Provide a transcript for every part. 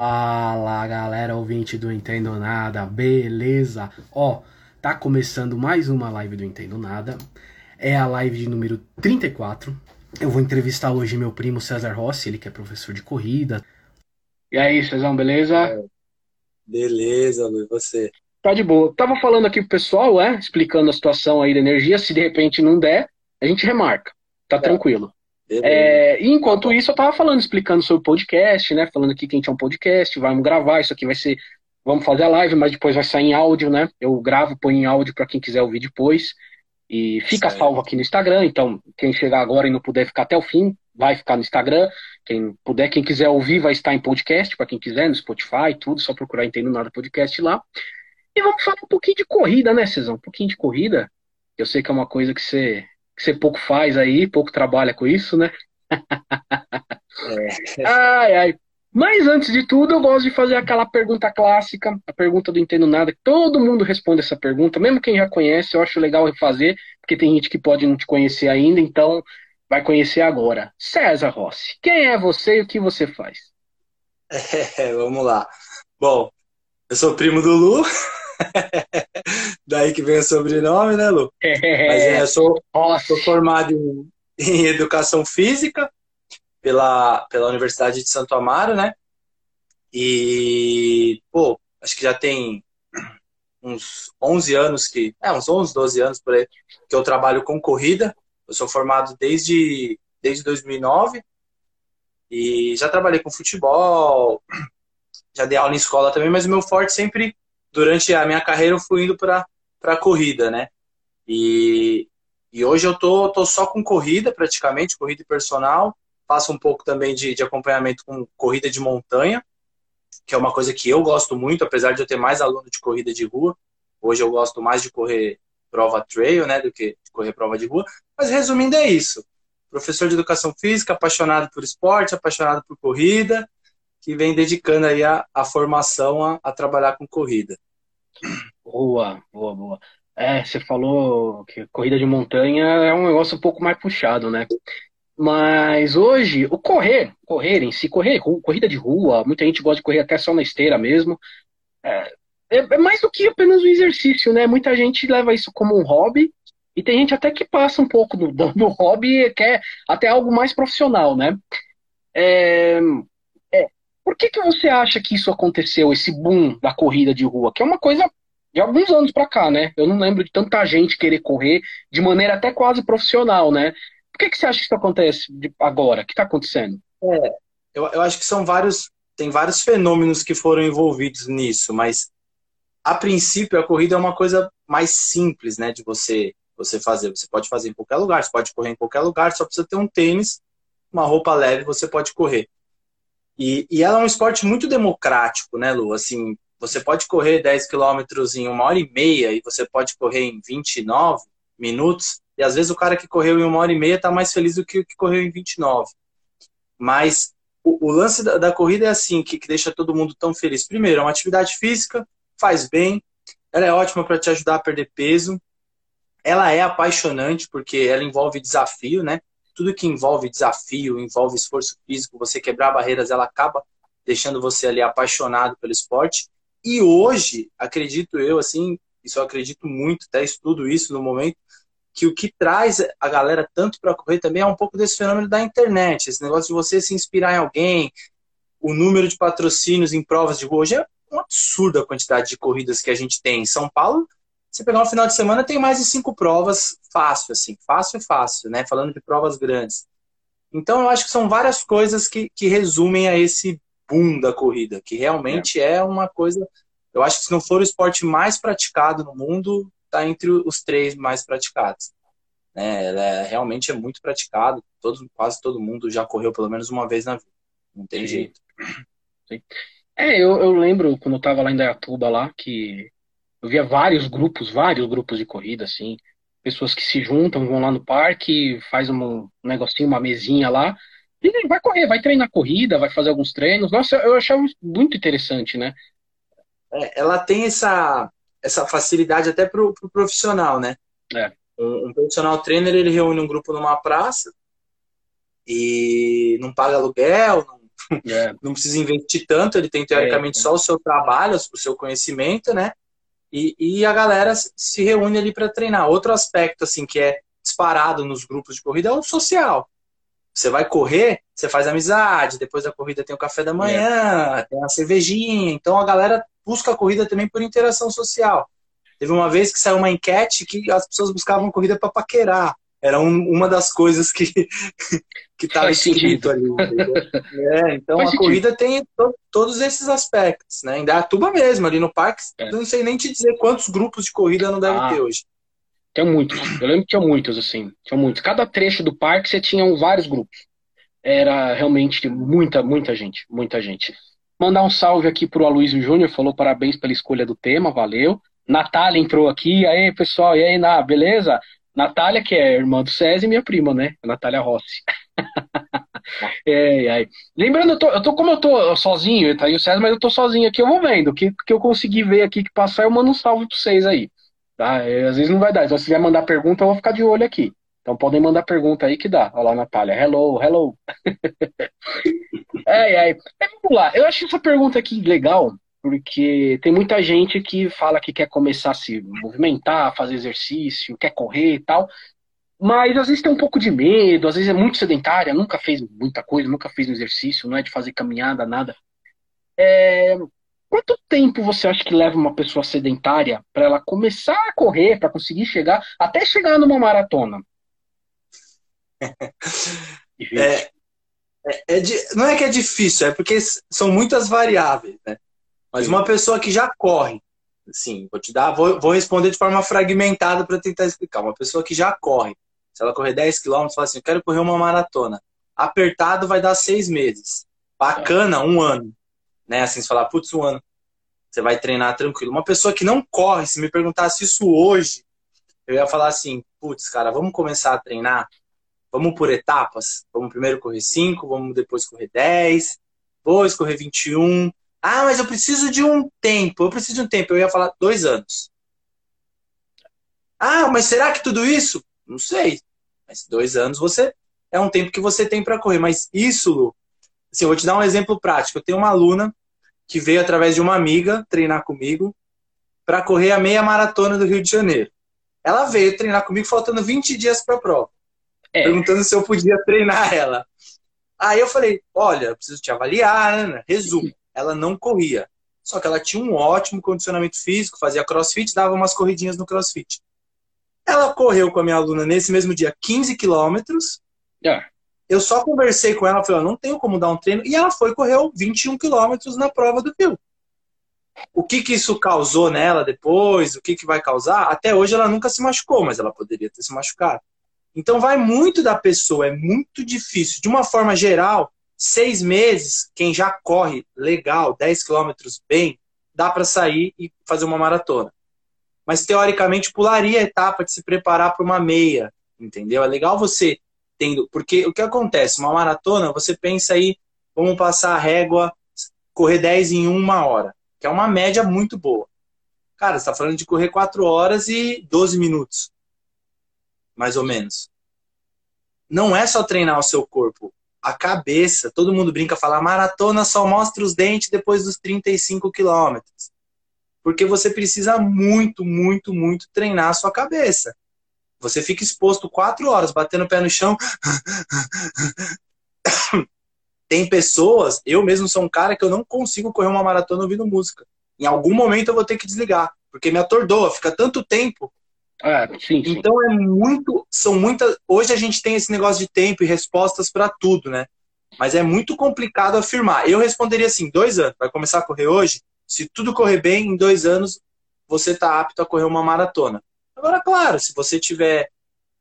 Fala galera, ouvinte do Entendo Nada, beleza? Ó, tá começando mais uma live do Entendo Nada. É a live de número 34. Eu vou entrevistar hoje meu primo César Rossi, ele que é professor de corrida. E aí, Cezão, beleza? É. Beleza, Lu, e você? Tá de boa. Tava falando aqui pro pessoal, é, explicando a situação aí da energia. Se de repente não der, a gente remarca. Tá é. tranquilo. É, enquanto isso, eu tava falando, explicando sobre o podcast, né? Falando aqui que a gente é um podcast, vamos gravar, isso aqui vai ser. Vamos fazer a live, mas depois vai sair em áudio, né? Eu gravo, põe em áudio para quem quiser ouvir depois. E fica certo. salvo aqui no Instagram, então quem chegar agora e não puder ficar até o fim, vai ficar no Instagram. Quem puder, quem quiser ouvir, vai estar em podcast, para quem quiser, no Spotify, tudo, só procurar Entendo Nada Podcast lá. E vamos falar um pouquinho de corrida, né, Cezão? Um pouquinho de corrida. Eu sei que é uma coisa que você que você pouco faz aí, pouco trabalha com isso, né? É. ai, ai. Mas antes de tudo, eu gosto de fazer aquela pergunta clássica, a pergunta do Entendo Nada, que todo mundo responde essa pergunta, mesmo quem já conhece, eu acho legal refazer, porque tem gente que pode não te conhecer ainda, então vai conhecer agora. César Rossi, quem é você e o que você faz? É, vamos lá. Bom, eu sou primo do Lu, Daí que vem o sobrenome, né, Lu? É. Mas é, eu sou, sou formado em, em, Educação Física pela, pela Universidade de Santo Amaro, né? E, pô, acho que já tem uns 11 anos que... É, uns 11, 12 anos por aí que eu trabalho com corrida. Eu sou formado desde, desde 2009 e já trabalhei com futebol, já dei aula em escola também, mas o meu forte sempre durante a minha carreira eu fui indo para a corrida, né? E, e hoje eu tô, tô só com corrida praticamente, corrida personal. Faço um pouco também de, de acompanhamento com corrida de montanha, que é uma coisa que eu gosto muito, apesar de eu ter mais aluno de corrida de rua. Hoje eu gosto mais de correr prova trail, né, do que correr prova de rua. Mas resumindo é isso. Professor de educação física, apaixonado por esporte, apaixonado por corrida, que vem dedicando aí a, a formação a, a trabalhar com corrida. Boa, boa, boa. É, você falou que corrida de montanha é um negócio um pouco mais puxado, né? Mas hoje, o correr, correr em si, correr, corrida de rua, muita gente gosta de correr até só na esteira mesmo. É, é, é mais do que apenas um exercício, né? Muita gente leva isso como um hobby, e tem gente até que passa um pouco do, do, do hobby e quer até algo mais profissional, né? É, por que, que você acha que isso aconteceu, esse boom da corrida de rua? Que é uma coisa de alguns anos para cá, né? Eu não lembro de tanta gente querer correr de maneira até quase profissional, né? Por que, que você acha que isso acontece agora? O que está acontecendo? É, eu, eu acho que são vários, tem vários fenômenos que foram envolvidos nisso, mas a princípio a corrida é uma coisa mais simples, né, de você você fazer. Você pode fazer em qualquer lugar, você pode correr em qualquer lugar, só precisa ter um tênis, uma roupa leve, você pode correr. E, e ela é um esporte muito democrático, né, Lu? Assim, você pode correr 10 quilômetros em uma hora e meia e você pode correr em 29 minutos. E às vezes o cara que correu em uma hora e meia está mais feliz do que o que correu em 29. Mas o, o lance da, da, corrida é assim, que, que deixa todo mundo tão feliz. Primeiro, é uma atividade física, faz bem, ela é ótima para te ajudar a perder peso. Ela é apaixonante porque ela envolve desafio, né? Tudo que envolve desafio, envolve esforço físico, você quebrar barreiras, ela acaba deixando você ali apaixonado pelo esporte. E hoje, acredito eu, assim, isso eu acredito muito, até estudo isso no momento, que o que traz a galera tanto para correr também é um pouco desse fenômeno da internet, esse negócio de você se inspirar em alguém, o número de patrocínios em provas de rua. Hoje é um absurdo a quantidade de corridas que a gente tem. Em São Paulo, você pegar um final de semana, tem mais de cinco provas fácil, assim. Fácil e fácil, né? Falando de provas grandes. Então, eu acho que são várias coisas que, que resumem a esse boom da corrida, que realmente é. é uma coisa. Eu acho que se não for o esporte mais praticado no mundo, está entre os três mais praticados. Né? Ela é, realmente é muito praticado. Todo, quase todo mundo já correu pelo menos uma vez na vida. Não tem Sim. jeito. Sim. É, eu, eu lembro quando eu estava lá em Dayatuba lá, que eu via vários grupos, vários grupos de corrida, assim, pessoas que se juntam, vão lá no parque, faz um negocinho, uma mesinha lá, e vai correr, vai treinar corrida, vai fazer alguns treinos. Nossa, eu achava muito interessante, né? É, ela tem essa, essa facilidade até pro, pro profissional, né? É. Um, um, profissional trainer, ele reúne um grupo numa praça e não paga aluguel, não, é. não precisa investir tanto, ele tem teoricamente é. só o seu trabalho, o seu conhecimento, né? E, e a galera se reúne ali para treinar. Outro aspecto, assim, que é disparado nos grupos de corrida é o social. Você vai correr, você faz amizade, depois da corrida tem o café da manhã, é. tem a cervejinha. Então a galera busca a corrida também por interação social. Teve uma vez que saiu uma enquete que as pessoas buscavam corrida para paquerar. Era um, uma das coisas que que estava escrito ali. É, então Faz a sentido. corrida tem to, todos esses aspectos, né? Em Dayatuba mesmo, ali no parque, é. não sei nem te dizer quantos grupos de corrida não deve ah, ter hoje. Tem muitos. Eu lembro que tinha muitos, assim. Tinha muitos. Cada trecho do parque você tinha vários grupos. Era realmente muita, muita gente. Muita gente. Mandar um salve aqui pro Aloysio Júnior, falou parabéns pela escolha do tema, valeu. Natália entrou aqui, aí pessoal, e aí, na beleza? Natália, que é irmã do César e minha prima, né? Natália Rossi. é, é. Lembrando, eu tô, eu tô, como eu tô sozinho, tá aí o César, mas eu tô sozinho aqui, eu vou vendo. O que, que eu consegui ver aqui que passar, eu mando um salve pra vocês aí. Tá? É, às vezes não vai dar. Então, se quiser mandar pergunta, eu vou ficar de olho aqui. Então podem mandar pergunta aí que dá. Olha lá, Natália. Hello, hello. é, é. Vamos lá. Eu acho essa pergunta aqui legal, porque tem muita gente que fala que quer começar a se movimentar, fazer exercício, quer correr e tal. Mas às vezes tem um pouco de medo, às vezes é muito sedentária, nunca fez muita coisa, nunca fez um exercício, não é de fazer caminhada, nada. É, Quanto tempo você acha que leva uma pessoa sedentária para ela começar a correr, para conseguir chegar, até chegar numa maratona? é, é, é não é que é difícil, é porque são muitas variáveis, né? Mas Sim. uma pessoa que já corre, assim, vou te dar, vou, vou responder de forma fragmentada para tentar explicar. Uma pessoa que já corre, se ela correr 10 km, fala assim, eu quero correr uma maratona. Apertado vai dar seis meses. Bacana, um ano né? Assim, você falar, putz, um ano, você vai treinar tranquilo. Uma pessoa que não corre, se me perguntasse isso hoje, eu ia falar assim, putz, cara, vamos começar a treinar? Vamos por etapas? Vamos primeiro correr 5, vamos depois correr 10, depois correr 21. Ah, mas eu preciso de um tempo, eu preciso de um tempo. Eu ia falar dois anos. Ah, mas será que tudo isso? Não sei. Mas dois anos você é um tempo que você tem para correr. Mas isso, Lu, assim, eu vou te dar um exemplo prático. Eu tenho uma aluna que veio através de uma amiga treinar comigo para correr a meia maratona do Rio de Janeiro. Ela veio treinar comigo faltando 20 dias para a prova, é. perguntando se eu podia treinar ela. Aí eu falei: Olha, eu preciso te avaliar, Ana. Resumo: ela não corria, só que ela tinha um ótimo condicionamento físico, fazia crossfit, dava umas corridinhas no crossfit. Ela correu com a minha aluna nesse mesmo dia 15 quilômetros. É. Eu só conversei com ela, falei, não tenho como dar um treino, e ela foi correu 21 quilômetros na prova do Rio. O que que isso causou nela depois, o que que vai causar, até hoje ela nunca se machucou, mas ela poderia ter se machucado. Então vai muito da pessoa, é muito difícil. De uma forma geral, seis meses, quem já corre legal, 10 quilômetros bem, dá para sair e fazer uma maratona. Mas teoricamente pularia a etapa de se preparar para uma meia, entendeu? É legal você tendo. Porque o que acontece? Uma maratona, você pensa aí, vamos passar a régua, correr 10 em uma hora, que é uma média muito boa. Cara, você está falando de correr 4 horas e 12 minutos. Mais ou menos. Não é só treinar o seu corpo. A cabeça, todo mundo brinca, fala, maratona só mostra os dentes depois dos 35 quilômetros. Porque você precisa muito, muito, muito treinar a sua cabeça. Você fica exposto quatro horas, batendo o pé no chão. Tem pessoas, eu mesmo sou um cara que eu não consigo correr uma maratona ouvindo música. Em algum momento eu vou ter que desligar, porque me atordoa, fica tanto tempo. É, sim. Então é muito, são muitas. Hoje a gente tem esse negócio de tempo e respostas para tudo, né? Mas é muito complicado afirmar. Eu responderia assim: dois anos, vai começar a correr hoje. Se tudo correr bem, em dois anos você está apto a correr uma maratona. Agora, claro, se você tiver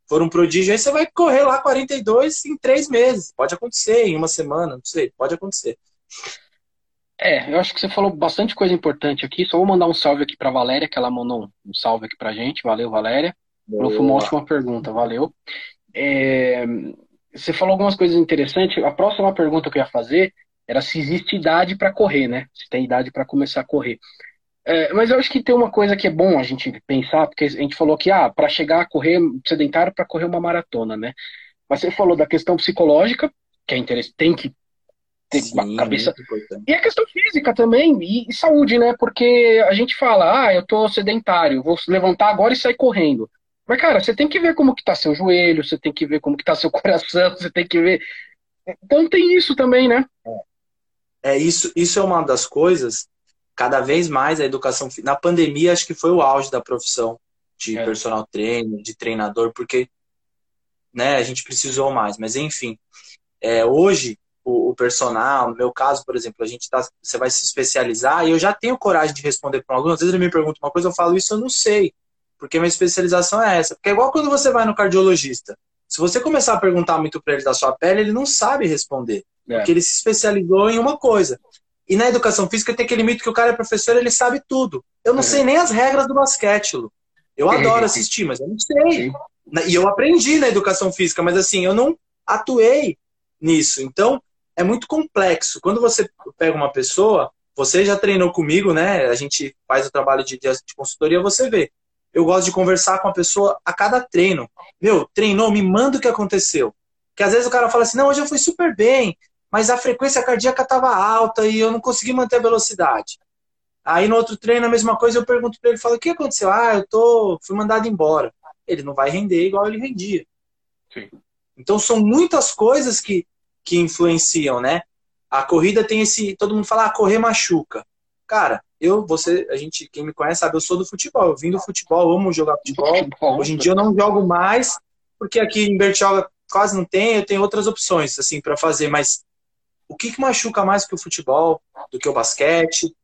for um prodígio, aí você vai correr lá 42 em três meses. Pode acontecer, em uma semana, não sei, pode acontecer. É, eu acho que você falou bastante coisa importante aqui. Só vou mandar um salve aqui para Valéria, que ela mandou um salve aqui pra gente. Valeu, Valéria. Boa. Foi uma ótima pergunta, valeu. É, você falou algumas coisas interessantes. A próxima pergunta que eu ia fazer era se existe idade para correr, né? Se tem idade para começar a correr. É, mas eu acho que tem uma coisa que é bom a gente pensar, porque a gente falou que, ah, para chegar a correr sedentário, para correr uma maratona, né? Mas você falou da questão psicológica, que é interessante, tem que ter Sim, uma cabeça. E a questão física também, e, e, saúde, né? Porque a gente fala, ah, eu tô sedentário, vou levantar agora e sair correndo. Mas, cara, você tem que ver como que tá seu joelho, você tem que ver como que tá seu coração, você tem que ver. Então tem isso também, né? É, isso, isso é uma das coisas, cada vez mais a educação. Na pandemia, acho que foi o auge da profissão de é. personal trainer, de treinador, porque né, a gente precisou mais. Mas, enfim, é, hoje o, o, personal, no meu caso, por exemplo, a gente tá, você vai se especializar e eu já tenho coragem de responder para um aluno. Às vezes ele me pergunta uma coisa, eu falo isso, eu não sei, porque minha especialização é essa. Porque é igual quando você vai no cardiologista. Se você começar a perguntar muito para ele da sua pele, ele não sabe responder, é. porque ele se especializou em uma coisa. E na educação física tem aquele mito que o cara é professor, ele sabe tudo. Eu não é. sei nem as regras do basquete, Lu. Eu adoro assistir, mas eu não sei. E eu aprendi na educação física, mas assim, eu não atuei nisso. Então, é muito complexo. Quando você pega uma pessoa, você já treinou comigo, né? A gente faz o trabalho de, de consultoria, você vê. Eu gosto de conversar com a pessoa a cada treino. Meu, treinou, me manda o que aconteceu. Que às vezes o cara fala assim: não, hoje eu fui super bem, mas a frequência cardíaca estava alta e eu não consegui manter a velocidade. Aí no outro treino, a mesma coisa, eu pergunto para ele, falo, o que aconteceu? Ah, eu tô, fui mandado embora. Ele não vai render igual ele rendia. Sim. Então são muitas coisas que, que influenciam, né? A corrida tem esse, todo mundo fala, ah, correr machuca. Cara, eu, você, a gente, quem me conhece sabe, eu sou do futebol. Eu vim do futebol, amo jogar futebol. futebol. Hoje em dia eu não jogo mais, porque aqui em Bertioga quase não tem, eu tenho outras opções, assim, para fazer, mas o que, que machuca mais que o futebol, do que o basquete,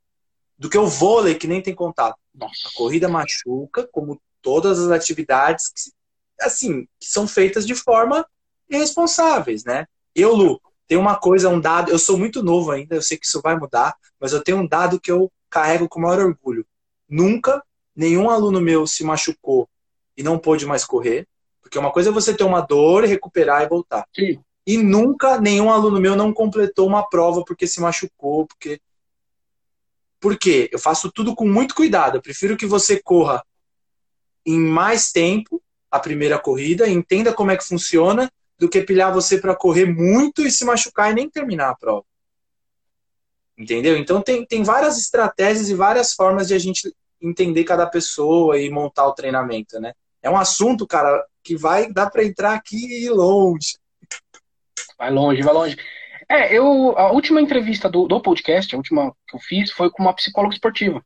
do que o vôlei, que nem tem contato. Nossa. A corrida machuca, como todas as atividades que, assim, que são feitas de forma irresponsáveis, né? Eu, Lu, tem uma coisa, um dado, eu sou muito novo ainda, eu sei que isso vai mudar, mas eu tenho um dado que eu carrego com o maior orgulho. Nunca nenhum aluno meu se machucou e não pôde mais correr, porque uma coisa é você ter uma dor, recuperar e voltar. Sim. E nunca nenhum aluno meu não completou uma prova porque se machucou, porque por quê? Eu faço tudo com muito cuidado. Eu prefiro que você corra em mais tempo a primeira corrida, entenda como é que funciona, do que pilhar você para correr muito e se machucar e nem terminar a prova. Entendeu? Então tem, tem várias estratégias e várias formas de a gente entender cada pessoa e montar o treinamento, né? É um assunto, cara, que vai dar para entrar aqui e ir longe. Vai longe, vai longe. É, eu, a última entrevista do, do podcast, a última que eu fiz, foi com uma psicóloga esportiva.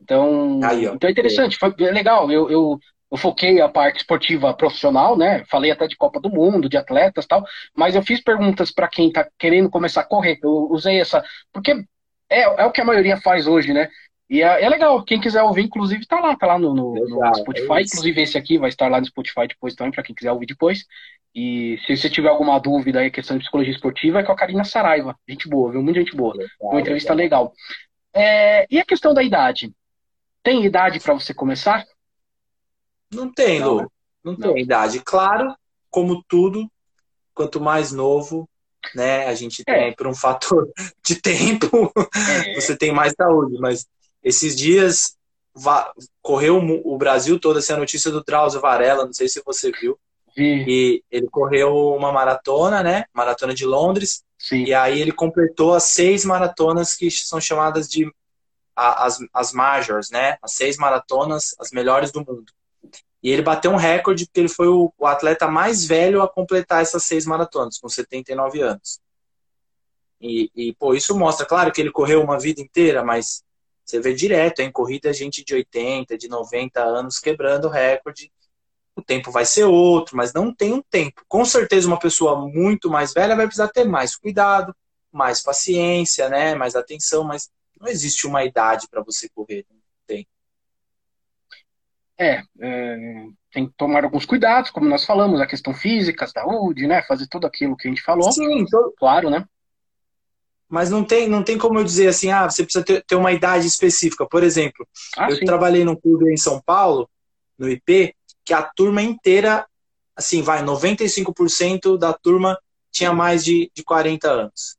Então, Aí, então é interessante, foi legal. Eu, eu, eu foquei a parte esportiva profissional, né? Falei até de Copa do Mundo, de atletas tal, mas eu fiz perguntas para quem tá querendo começar a correr. Eu usei essa, porque é, é o que a maioria faz hoje, né? E é, é, legal, quem quiser ouvir, inclusive, tá lá, tá lá no, no, no Spotify. É inclusive, esse aqui vai estar lá no Spotify depois também, para quem quiser ouvir depois. E se você tiver alguma dúvida aí, questão de psicologia esportiva, é com a Karina Saraiva. Gente boa, viu? Muita gente boa. Legal, Uma entrevista legal. legal. É, e a questão da idade? Tem idade para você começar? Não tem, Lu. Não, não, tem idade. Claro, como tudo, quanto mais novo, né, a gente é. tem por um fator de tempo, é. você tem mais saúde. Mas esses dias correu o Brasil todo essa assim, notícia do Drauzio Varela, não sei se você viu. E ele correu uma maratona, né? Maratona de Londres. Sim. E aí ele completou as seis maratonas que são chamadas de as, as majors, né? As seis maratonas, as melhores do mundo. E ele bateu um recorde porque ele foi o, o atleta mais velho a completar essas seis maratonas, com 79 anos. E, e, pô, isso mostra, claro que ele correu uma vida inteira, mas você vê direto, em corrida, gente de 80, de 90 anos quebrando recorde o tempo vai ser outro, mas não tem um tempo. Com certeza, uma pessoa muito mais velha vai precisar ter mais cuidado, mais paciência, né? mais atenção, mas não existe uma idade para você correr. Não tem. É, é, tem que tomar alguns cuidados, como nós falamos, a questão física, saúde, né? Fazer tudo aquilo que a gente falou. Sim, então, claro, né? Mas não tem, não tem como eu dizer assim, ah, você precisa ter, ter uma idade específica. Por exemplo, ah, eu sim. trabalhei num clube em São Paulo, no IP, que a turma inteira, assim, vai, 95% da turma tinha mais de, de 40 anos.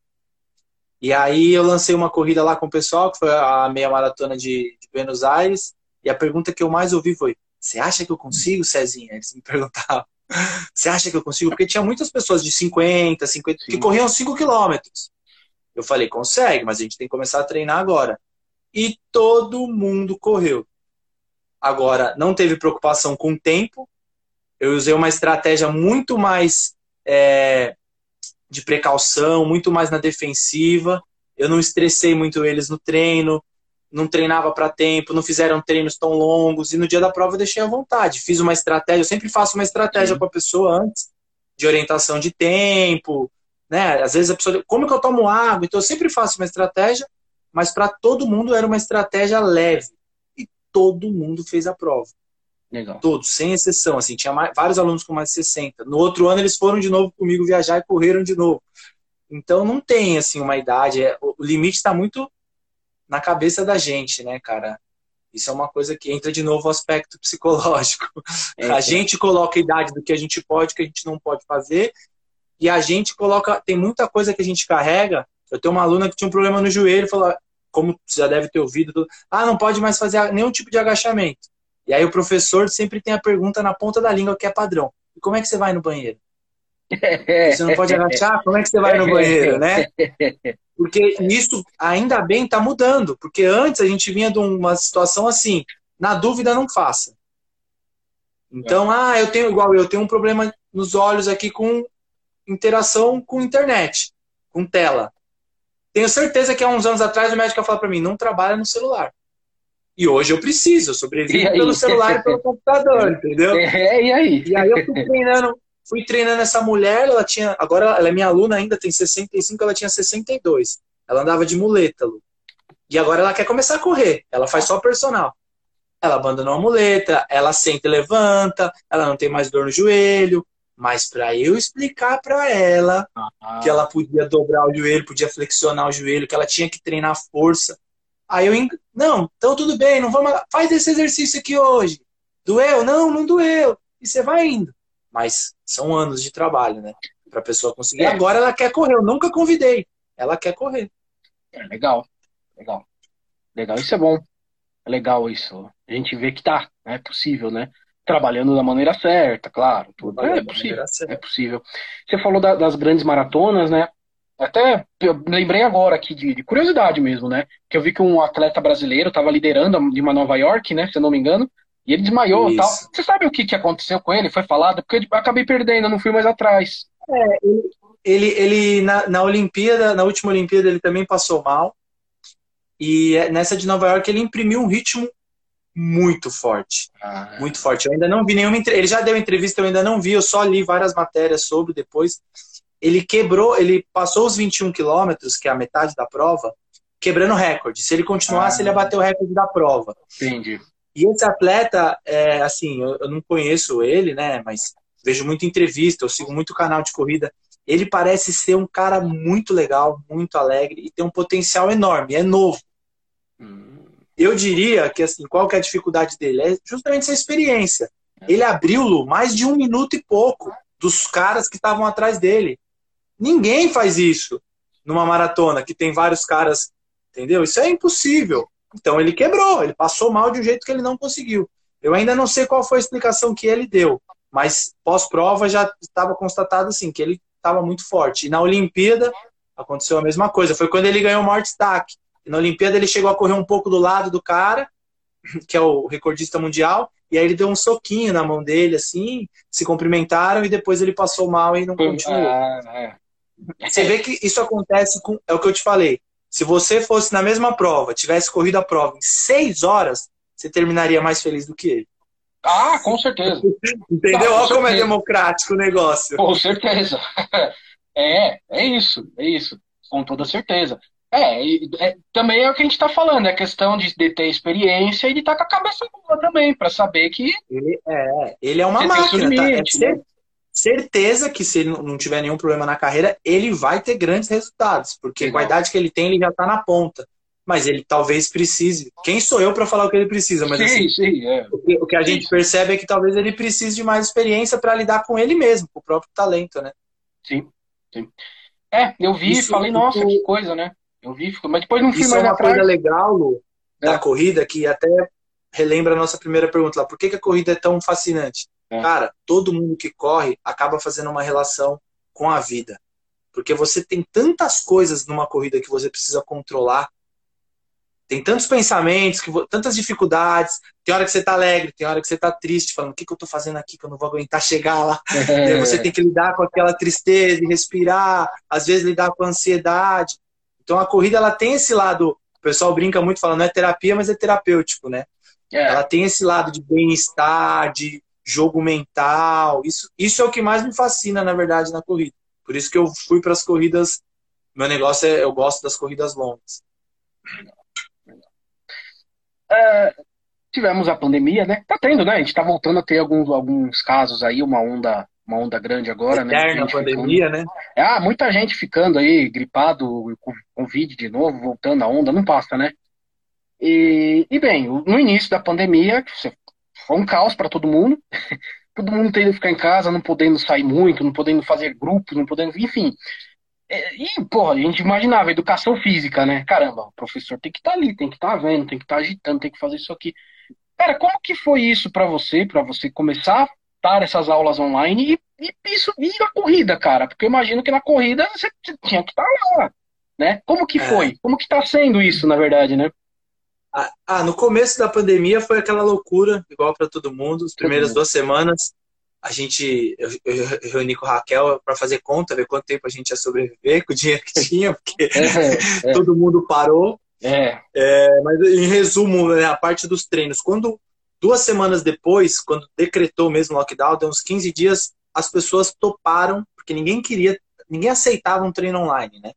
E aí eu lancei uma corrida lá com o pessoal, que foi a meia maratona de, de Buenos Aires, e a pergunta que eu mais ouvi foi: Você acha que eu consigo, Cezinha? Eles me perguntavam: Você acha que eu consigo? Porque tinha muitas pessoas de 50, 50, Sim. que corriam 5 quilômetros. Eu falei, consegue, mas a gente tem que começar a treinar agora. E todo mundo correu. Agora, não teve preocupação com o tempo. Eu usei uma estratégia muito mais é, de precaução, muito mais na defensiva. Eu não estressei muito eles no treino, não treinava para tempo, não fizeram treinos tão longos. E no dia da prova eu deixei à vontade. Fiz uma estratégia, eu sempre faço uma estratégia com a pessoa antes, de orientação de tempo, né? Às vezes a pessoa, como que eu tomo água? Então eu sempre faço uma estratégia, mas para todo mundo era uma estratégia leve. E todo mundo fez a prova. Legal. Todos, sem exceção. Assim, tinha mais, vários alunos com mais de 60. No outro ano eles foram de novo comigo viajar e correram de novo. Então não tem assim uma idade. É, o limite está muito na cabeça da gente, né, cara? Isso é uma coisa que entra de novo o aspecto psicológico. É, a gente coloca a idade do que a gente pode, que a gente não pode fazer, e a gente coloca. Tem muita coisa que a gente carrega. Eu tenho uma aluna que tinha um problema no joelho, falou, como você já deve ter ouvido, ah, não pode mais fazer nenhum tipo de agachamento. E aí o professor sempre tem a pergunta na ponta da língua que é padrão. E como é que você vai no banheiro? Você não pode agachar? Como é que você vai no banheiro, né? Porque isso ainda bem está mudando. Porque antes a gente vinha de uma situação assim, na dúvida não faça. Então, ah, eu tenho igual eu tenho um problema nos olhos aqui com interação com internet, com tela. Tenho certeza que há uns anos atrás o médico falou para mim, não trabalha no celular. E hoje eu preciso, eu sobrevivo pelo celular e pelo computador, entendeu? É, e aí? E aí eu fui treinando, fui treinando essa mulher, ela tinha, agora ela é minha aluna ainda, tem 65, ela tinha 62. Ela andava de muleta, Lu. E agora ela quer começar a correr, ela faz só personal. Ela abandonou a muleta, ela senta e levanta, ela não tem mais dor no joelho, mas para eu explicar para ela ah. que ela podia dobrar o joelho, podia flexionar o joelho, que ela tinha que treinar força, Aí eu, não, então tudo bem, não vamos, faz esse exercício aqui hoje. Doeu? Não, não doeu. E você vai indo. Mas são anos de trabalho, né? Pra pessoa conseguir. É. Agora ela quer correr, eu nunca convidei. Ela quer correr. É legal, legal. Legal, isso é bom. É legal isso. A gente vê que tá, é possível, né? Trabalhando da maneira certa, claro. Tudo. É, possível. É possível. Você falou da, das grandes maratonas, né? Até eu lembrei agora aqui de, de, curiosidade mesmo, né? Que eu vi que um atleta brasileiro estava liderando de uma Nova York, né? Se eu não me engano, e ele desmaiou e tal. Você sabe o que, que aconteceu com ele? Foi falado? Porque eu acabei perdendo, não fui mais atrás. É, ele, ele na, na Olimpíada, na última Olimpíada, ele também passou mal. E é, nessa de Nova York ele imprimiu um ritmo muito forte. Ah. Muito forte. Eu ainda não vi nenhuma entrevista. Ele já deu entrevista, eu ainda não vi, eu só li várias matérias sobre depois ele quebrou, ele passou os 21 quilômetros, que é a metade da prova, quebrando recorde. Se ele continuasse, ah. ele ia bater o recorde da prova. Entendi. E esse atleta, é, assim, eu, eu, não conheço ele, né, mas vejo muita entrevista, eu sigo muito canal de corrida. Ele parece ser um cara muito legal, muito alegre e tem um potencial enorme, é novo. Hum. Eu diria que, assim, qual que é a dificuldade dele? É justamente essa experiência. Ele abriu, mais de um minuto e pouco dos caras que estavam atrás dele. Ninguém faz isso numa maratona que tem vários caras, entendeu? Isso é impossível. Então ele quebrou, ele passou mal de um jeito que ele não conseguiu. Eu ainda não sei qual foi a explicação que ele deu, mas pós-prova já estava constatado assim que ele estava muito forte. E na Olimpíada aconteceu a mesma coisa. Foi quando ele ganhou o maior destaque. E na Olimpíada ele chegou a correr um pouco do lado do cara, que é o recordista mundial, e aí ele deu um soquinho na mão dele, assim, se cumprimentaram e depois ele passou mal e não continuou. Ah, é. Você vê que isso acontece com. É o que eu te falei. Se você fosse na mesma prova, tivesse corrido a prova em seis horas, você terminaria mais feliz do que ele. Ah, com certeza. Entendeu? Ah, Olha como é democrático o negócio. Com certeza. É, é isso, é isso. Com toda certeza. É, é, também é o que a gente está falando, é a questão de, de, ter experiência e de estar tá com a cabeça boa também, para saber que. Ele é, ele é uma máquina. Tá? é? Certeza que se ele não tiver nenhum problema na carreira, ele vai ter grandes resultados, porque Legal. com a idade que ele tem, ele já está na ponta. Mas ele talvez precise. Quem sou eu para falar o que ele precisa? Mas sim, assim, sim, é. o, que, o, que, a gente percebe é que talvez ele precise de mais experiência para lidar com ele mesmo, com o próprio talento, né? Sim, sim. É, eu vi e falei, nossa, que coisa, né? Eu vi, mas depois não fui isso mais é uma atrás. coisa legal Lu, da é. corrida que até relembra a nossa primeira pergunta lá. Por que, que a corrida é tão fascinante? É. Cara, todo mundo que corre acaba fazendo uma relação com a vida. Porque você tem tantas coisas numa corrida que você precisa controlar. Tem tantos pensamentos, que, tantas dificuldades. Tem hora que você tá alegre, tem hora que você tá triste, falando: o que, que eu tô fazendo aqui que eu não vou aguentar chegar lá? É. Você tem que lidar com aquela tristeza e respirar, às vezes lidar com a ansiedade. Então a corrida ela tem esse lado. O pessoal brinca muito falando: não é terapia, mas é terapêutico, né? É. Ela tem esse lado de bem-estar, de jogo mental. Isso, isso é o que mais me fascina, na verdade, na corrida. Por isso que eu fui para as corridas. Meu negócio é, eu gosto das corridas longas. É, tivemos a pandemia, né? Tá tendo, né? A gente tá voltando a ter alguns, alguns casos aí, uma onda, uma onda grande agora, né? Eterna né? pandemia, ficando... né? Ah, muita gente ficando aí, gripado, com Covid de novo, voltando a onda, não passa, né? E, e bem, no início da pandemia, foi um caos para todo mundo. todo mundo tendo que ficar em casa, não podendo sair muito, não podendo fazer grupos, não podendo. Enfim. É, e, porra, a gente imaginava, educação física, né? Caramba, o professor tem que estar tá ali, tem que estar tá vendo, tem que estar tá agitando, tem que fazer isso aqui. Cara, como que foi isso para você, para você começar a dar essas aulas online e, e, isso e a corrida, cara? Porque eu imagino que na corrida você tinha que estar lá, né? Como que é. foi? Como que tá sendo isso, na verdade, né? Ah, ah, no começo da pandemia foi aquela loucura, igual para todo mundo. As primeiras duas semanas, a gente eu, eu reuni com a Raquel para fazer conta, ver quanto tempo a gente ia sobreviver com o dinheiro que tinha, porque é, é. todo mundo parou. É. é. mas em resumo, né, a parte dos treinos. Quando duas semanas depois, quando decretou mesmo o lockdown, deu uns 15 dias, as pessoas toparam, porque ninguém queria, ninguém aceitava um treino online, né?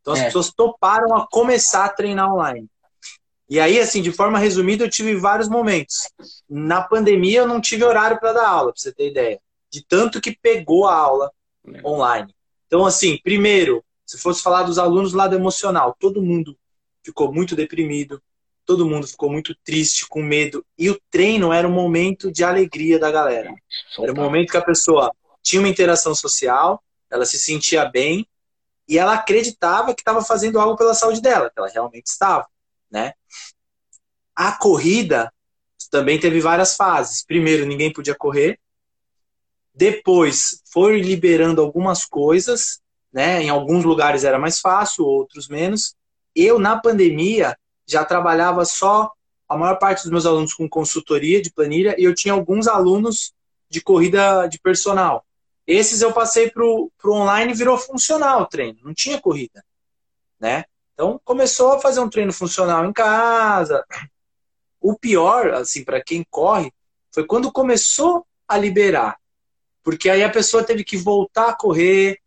Então as é. pessoas toparam a começar a treinar online. E aí, assim, de forma resumida, eu tive vários momentos. Na pandemia, eu não tive horário para dar aula, para você ter ideia. De tanto que pegou a aula online. Então, assim, primeiro, se fosse falar dos alunos do lado emocional, todo mundo ficou muito deprimido, todo mundo ficou muito triste, com medo. E o treino era um momento de alegria da galera. Era um momento que a pessoa tinha uma interação social, ela se sentia bem e ela acreditava que estava fazendo algo pela saúde dela, que ela realmente estava né? A corrida também teve várias fases. Primeiro, ninguém podia correr. Depois, foi liberando algumas coisas, né? Em alguns lugares era mais fácil, outros menos. Eu, na pandemia, já trabalhava só a maior parte dos meus alunos com consultoria de planilha e eu tinha alguns alunos de corrida de personal. Esses eu passei para o online e virou funcional o treino, não tinha corrida, né? Então começou a fazer um treino funcional em casa. O pior, assim, para quem corre, foi quando começou a liberar. Porque aí a pessoa teve que voltar a correr.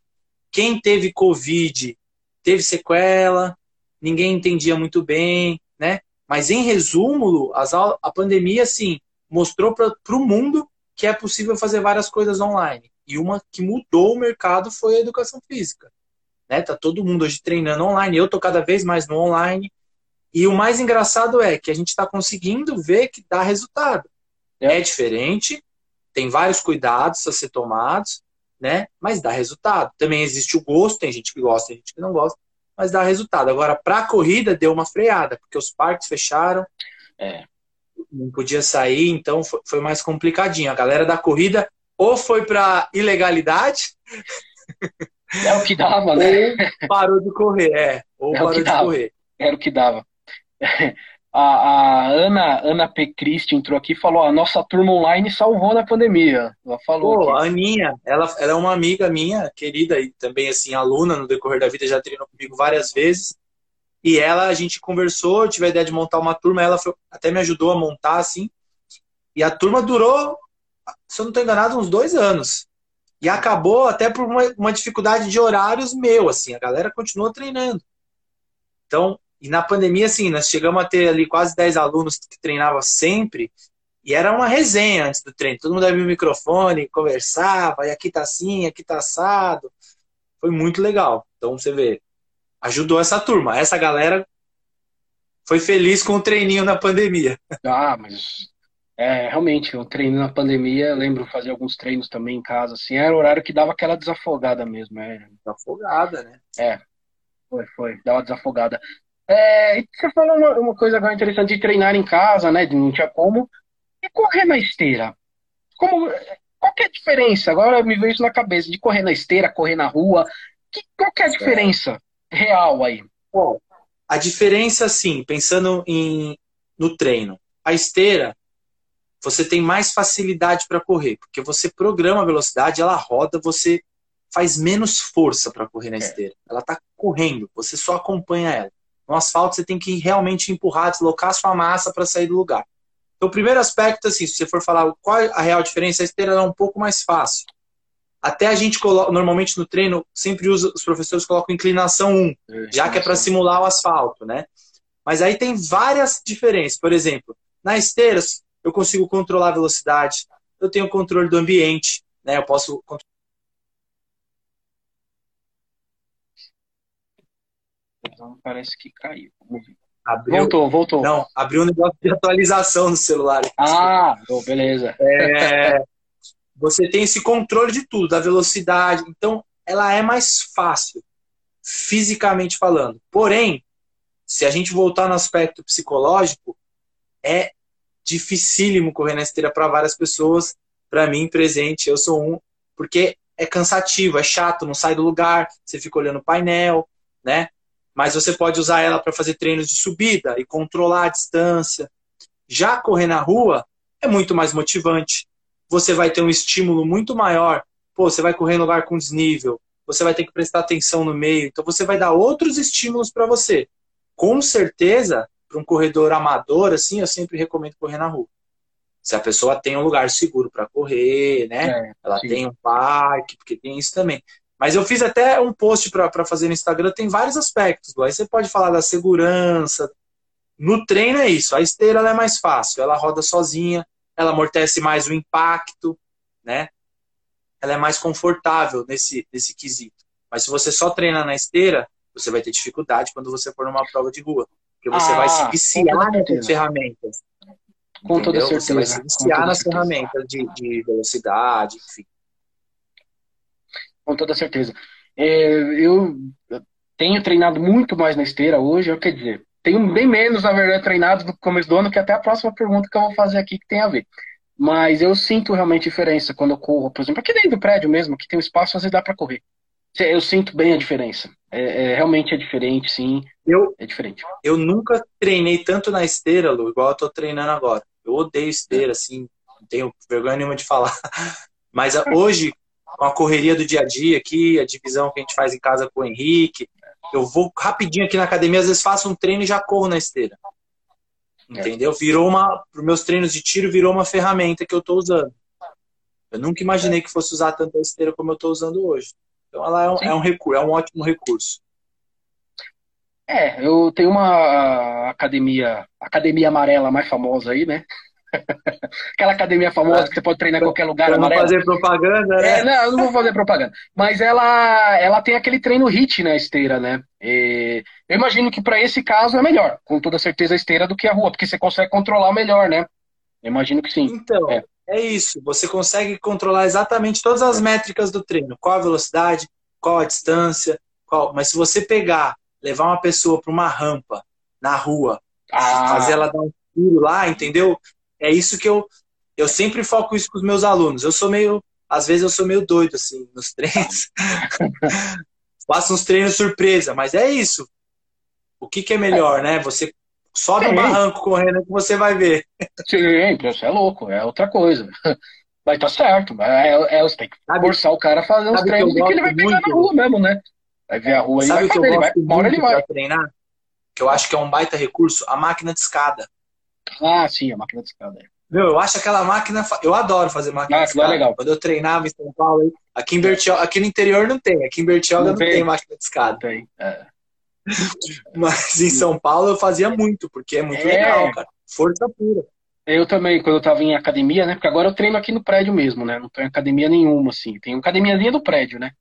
Quem teve Covid teve sequela, ninguém entendia muito bem, né? Mas em resumo, as, a pandemia, assim, mostrou para o mundo que é possível fazer várias coisas online. E uma que mudou o mercado foi a educação física. Né? Tá todo mundo hoje treinando online. Eu tô cada vez mais no online. E o mais engraçado é que a gente está conseguindo ver que dá resultado. É. é diferente, tem vários cuidados a ser tomados, né? Mas dá resultado. Também existe o gosto, tem gente que gosta, tem gente que não gosta, mas dá resultado. Agora, para a corrida, deu uma freada, porque os parques fecharam, é. não podia sair, então foi, foi mais complicadinho. A galera da corrida ou foi para ilegalidade, É o que dava, né? Ou parou de correr, é. Ou é parou de dava. correr. Era o que dava. A, a, Ana, Ana P. Christ entrou aqui e falou: a nossa turma online salvou na pandemia. Ela falou. Pô, a Aninha, ela, ela é uma amiga minha, querida, e também assim, aluna no decorrer da vida, já treinou comigo várias vezes. E ela, a gente conversou, tive a ideia de montar uma turma, ela foi, até me ajudou a montar, assim. E a turma durou, se eu não estou enganado, uns dois anos. E acabou até por uma, uma, dificuldade de horários meu, assim, a galera continuou treinando. Então, e na pandemia, assim, nós chegamos a ter ali quase 10 alunos que treinavam sempre, e era uma resenha antes do treino. Todo mundo abria o microfone, conversava, e aqui tá assim, aqui tá assado. Foi muito legal. Então, você vê, ajudou essa turma. Essa galera foi feliz com o treininho na pandemia. Ah, mas é, realmente, eu treino na pandemia, lembro fazer alguns treinos também em casa, assim, era o horário que dava aquela desafogada mesmo. É. Desafogada, né? É, foi, foi, dava desafogada. É, você falou uma, uma, coisa agora interessante de treinar em casa, né, de não tinha como, e correr na esteira. Como, qual é a diferença? Agora me veio isso na cabeça, de correr na esteira, correr na rua, Que, qual que é a diferença real aí? Bom, a diferença, assim, pensando em, no treino, a esteira, você tem mais facilidade para correr, porque você programa a velocidade, ela roda, você faz menos força para correr na é. esteira. Ela está correndo, você só acompanha ela. No asfalto, você tem que realmente empurrar, deslocar sua massa para sair do lugar. Então, o primeiro aspecto, assim, se você for falar qual é a real diferença, a esteira é um pouco mais fácil. Até a gente coloca, normalmente no treino, sempre usa, os professores colocam inclinação 1, é, já que é para simular o asfalto, né? Mas aí tem várias diferenças. Por exemplo, na esteira, eu consigo controlar a velocidade, eu tenho controle do ambiente, né? Eu posso Então parece que caiu. Abriu, voltou, voltou. Não, abriu um negócio de atualização no celular. Ah, oh, beleza. É, você tem esse controle de tudo, da velocidade. Então, ela é mais fácil, fisicamente falando. Porém, se a gente voltar no aspecto psicológico, é dificílimo correr na esteira para várias pessoas. Para mim, presente, eu sou um, porque é cansativo, é chato, não sai do lugar, você fica olhando o painel, né? Mas você pode usar ela para fazer treinos de subida e controlar a distância. Já correr na rua é muito mais motivante você vai ter um estímulo muito maior. Pô, você vai correr em lugar com desnível, você vai ter que prestar atenção no meio, então você vai dar outros estímulos para você. Com certeza, para um corredor amador, assim, eu sempre recomendo correr na rua. Se a pessoa tem um lugar seguro para correr, né? É, Ela sim. tem um parque, porque tem isso também. Mas eu fiz até um post para fazer no Instagram, tem vários aspectos. Aí você pode falar da segurança. No treino é isso, a esteira é mais fácil, ela roda sozinha, ela amortece mais o impacto, né? Ela é mais confortável nesse, nesse quesito. Mas se você só treina na esteira, você vai ter dificuldade quando você for numa prova de rua. Porque você ah, vai se viciar nas ferramentas. Com entendeu? toda certeza. Você vai se viciar nas certeza. ferramentas de, de, velocidade, enfim. Com toda certeza. É, eu tenho treinado muito mais na esteira hoje, quer dizer, tenho bem menos, na verdade, treinados no começo do ano, que até a próxima pergunta que eu vou fazer aqui que tem a ver. Mas eu sinto realmente diferença quando eu corro, por exemplo, aqui dentro do prédio mesmo, que tem um espaço, às vezes dá para correr. Eu sinto bem a diferença. É, é, realmente é diferente, sim. Eu, é diferente. Eu nunca treinei tanto na esteira, Lu, igual eu tô treinando agora. Eu odeio esteira, assim, não tenho vergonha nenhuma de falar. Mas hoje, com a correria do dia a dia aqui, a divisão que a gente faz em casa com o Henrique, eu vou rapidinho aqui na academia, às vezes faço um treino e já corro na esteira. Entendeu? Virou uma. Para meus treinos de tiro, virou uma ferramenta que eu estou usando. Eu nunca imaginei que fosse usar tanta esteira como eu estou usando hoje. Então ela é um, é um recurso, é um ótimo recurso. É, eu tenho uma academia, academia amarela mais famosa aí, né? Aquela academia famosa que você pode treinar em qualquer lugar. Pra não fazer propaganda, né? É, não, eu não vou fazer propaganda. Mas ela, ela tem aquele treino HIT na esteira, né? E eu imagino que para esse caso é melhor, com toda certeza, a esteira do que a rua, porque você consegue controlar melhor, né? Eu imagino que sim. Então, é. É isso. Você consegue controlar exatamente todas as métricas do treino. Qual a velocidade, qual a distância, qual... Mas se você pegar, levar uma pessoa para uma rampa na rua, ah. fazer ela dar um tiro lá, entendeu? é isso que eu, eu sempre foco isso com os meus alunos. Eu sou meio, às vezes eu sou meio doido, assim, nos treinos. Faço uns treinos surpresa, mas é isso. O que, que é melhor, né? Você sobe um barranco correndo que você vai ver. Sim, você é louco, é outra coisa. Mas tá certo, é, é, você tem que sabe, forçar o cara a fazer uns treinos que, que ele vai pegar muito? na rua mesmo, né? Vai ver a rua e vai fazer, ele vai, uma hora ele vai. treinar? Que eu acho que é um baita recurso, a máquina de escada. Ah, sim, a máquina de escada. É. Meu, eu acho aquela máquina. Eu adoro fazer máquina ah, de escada. É legal. Quando eu treinava em São Paulo, aqui em Bertioga, aqui no interior não tem. Aqui em Bertioga não, não tem. tem. máquina de escada. Tem. É. Mas em São Paulo eu fazia muito, porque é muito é. legal, cara. Força pura. Eu também, quando eu tava em academia, né? Porque agora eu treino aqui no prédio mesmo, né? Não tenho academia nenhuma, assim. Tem academiazinha do prédio, né?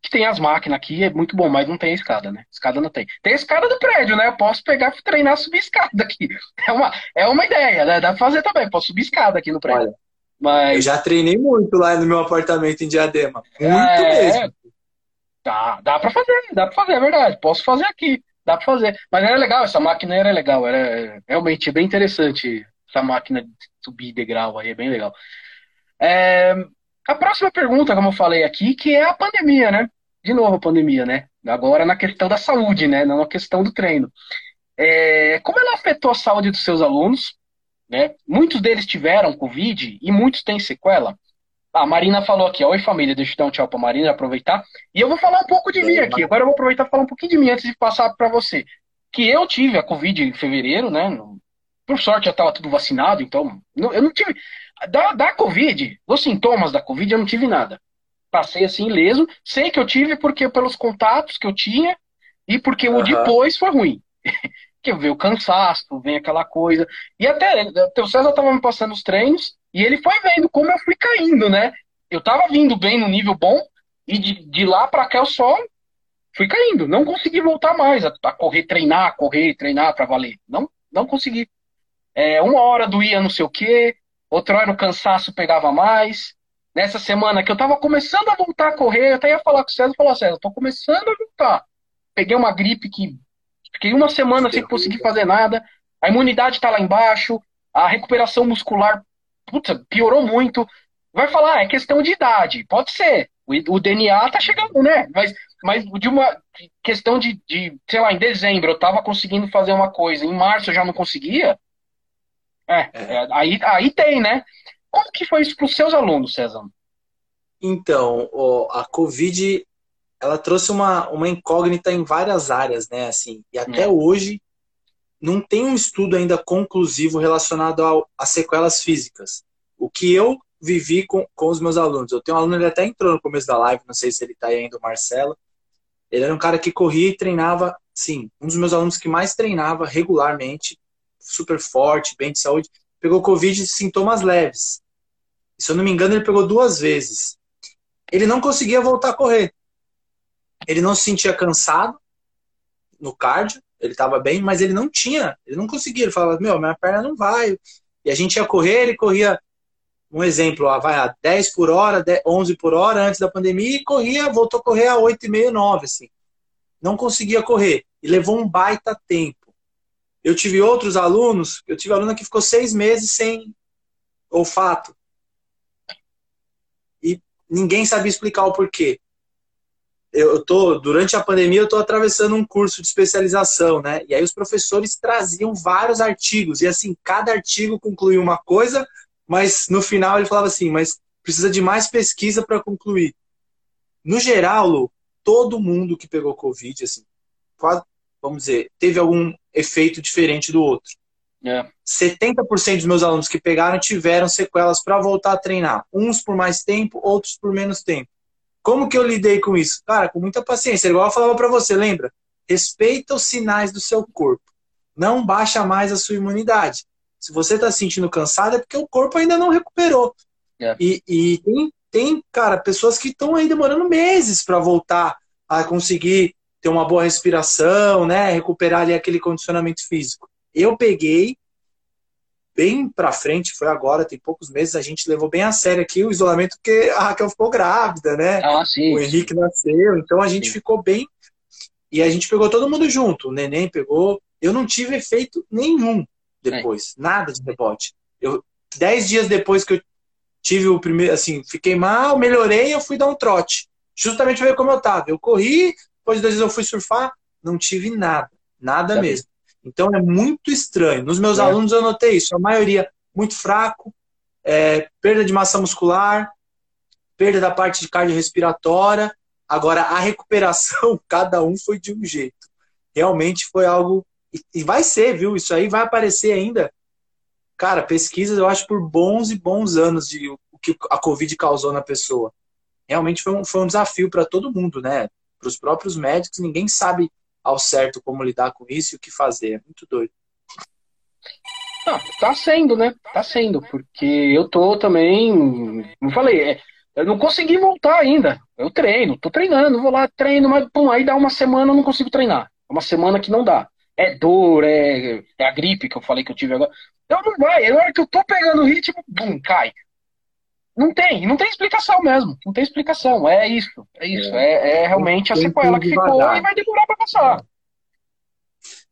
que tem as máquinas aqui, é muito bom, mas não tem a escada, né? Escada não tem. Tem a escada do prédio, né? Eu posso pegar e treinar subir escada aqui. É uma, é uma ideia, né? Dá pra fazer também, posso subir escada aqui no prédio. Olha, mas... Eu já treinei muito lá no meu apartamento em Diadema. Muito é... mesmo. Dá, dá pra fazer, dá pra fazer, é verdade. Posso fazer aqui, dá pra fazer. Mas era legal, essa máquina era legal, era realmente bem interessante essa máquina de subir degrau aí, é bem legal. É, a próxima pergunta, como eu falei aqui, que é a pandemia, né? de novo a pandemia, né? Agora na questão da saúde, né? Não na questão do treino. É, como ela afetou a saúde dos seus alunos? Né? Muitos deles tiveram Covid e muitos têm sequela. A Marina falou aqui, oi família, deixa eu dar um tchau pra Marina, aproveitar. E eu vou falar um pouco de mim aqui. Agora eu vou aproveitar e falar um pouquinho de mim antes de passar para você. Que eu tive a Covid em fevereiro, né? Por sorte já estava tudo vacinado, então eu não tive. Da, da Covid, os sintomas da Covid eu não tive nada. Passei assim ileso. Sei que eu tive porque pelos contatos que eu tinha e porque uhum. o depois foi ruim. que veio o cansaço, vem aquela coisa. E até, o César estava me passando os treinos e ele foi vendo como eu fui caindo, né? Eu tava vindo bem no nível bom e de, de lá para cá eu só fui caindo. Não consegui voltar mais a, a correr, treinar, correr, treinar para valer. Não, não consegui. É, uma hora doía não sei o quê, outra hora o cansaço pegava mais. Nessa semana que eu tava começando a voltar a correr, eu até ia falar com o César, falar, César, tô começando a voltar. Peguei uma gripe que Fiquei uma semana sem conseguir fazer nada. A imunidade está lá embaixo. A recuperação muscular puta, piorou muito. Vai falar, ah, é questão de idade. Pode ser. O, o DNA tá chegando, né? Mas, mas de uma questão de, de, sei lá, em dezembro eu tava conseguindo fazer uma coisa, em março eu já não conseguia. É, é. é aí, aí tem, né? Como que foi isso para os seus alunos, César? Então, a Covid ela trouxe uma, uma incógnita em várias áreas, né? Assim, e até é. hoje não tem um estudo ainda conclusivo relacionado ao, sequelas físicas. O que eu vivi com, com os meus alunos. Eu tenho um aluno, ele até entrou no começo da live, não sei se ele está aí ainda, o Marcelo. Ele era um cara que corria e treinava, sim, um dos meus alunos que mais treinava regularmente, super forte, bem de saúde, pegou Covid e sintomas leves. Se eu não me engano, ele pegou duas vezes. Ele não conseguia voltar a correr. Ele não se sentia cansado no cardio, ele estava bem, mas ele não tinha, ele não conseguia. Ele falava, meu, minha perna não vai. E a gente ia correr, ele corria, um exemplo, ó, vai a 10 por hora, 10, 11 por hora antes da pandemia, e corria, voltou a correr a 8,5, 9, assim. Não conseguia correr. E levou um baita tempo. Eu tive outros alunos, eu tive aluna que ficou seis meses sem olfato. E ninguém sabia explicar o porquê eu tô durante a pandemia eu estou atravessando um curso de especialização, né? E aí os professores traziam vários artigos e assim cada artigo concluía uma coisa, mas no final ele falava assim, mas precisa de mais pesquisa para concluir. No geral, Lu, todo mundo que pegou covid, assim, quase, vamos dizer, teve algum efeito diferente do outro. É. 70% dos meus alunos que pegaram tiveram sequelas para voltar a treinar. Uns por mais tempo, outros por menos tempo. Como que eu lidei com isso? Cara, com muita paciência. Igual eu falava para você, lembra? Respeita os sinais do seu corpo. Não baixa mais a sua imunidade. Se você está se sentindo cansado, é porque o corpo ainda não recuperou. É. E, e tem, tem, cara, pessoas que estão aí demorando meses para voltar a conseguir ter uma boa respiração, né? Recuperar ali aquele condicionamento físico. Eu peguei, bem para frente, foi agora, tem poucos meses, a gente levou bem a sério aqui o isolamento, porque a Raquel ficou grávida, né? Ah, sim, o Henrique sim. nasceu, então a gente sim. ficou bem. E a gente pegou todo mundo junto. O neném pegou. Eu não tive efeito nenhum depois, é. nada de rebote. Eu, dez dias depois que eu tive o primeiro, assim, fiquei mal, melhorei, eu fui dar um trote. Justamente ver como eu tava. Eu corri, depois de dois dias eu fui surfar, não tive nada. Nada mesmo. Então é muito estranho. Nos meus é. alunos eu notei isso. A maioria muito fraco, é, perda de massa muscular, perda da parte de cardiorrespiratória. Agora, a recuperação, cada um foi de um jeito. Realmente foi algo. E vai ser, viu? Isso aí vai aparecer ainda. Cara, pesquisas, eu acho, por bons e bons anos de o que a Covid causou na pessoa. Realmente foi um, foi um desafio para todo mundo, né? Para os próprios médicos, ninguém sabe ao certo como lidar com isso e o que fazer. É muito doido. Ah, tá sendo, né? Tá sendo, porque eu tô também. Não falei, é, eu não consegui voltar ainda. Eu treino, tô treinando, vou lá, treino, mas pum, aí dá uma semana eu não consigo treinar. É uma semana que não dá. É dor, é, é a gripe que eu falei que eu tive agora. Eu não vai, na hora que eu tô pegando o ritmo, bum, cai. Não tem, não tem explicação mesmo. Não tem explicação. É isso. É isso. É, é, é realmente a sequela que ficou e vai demorar para passar.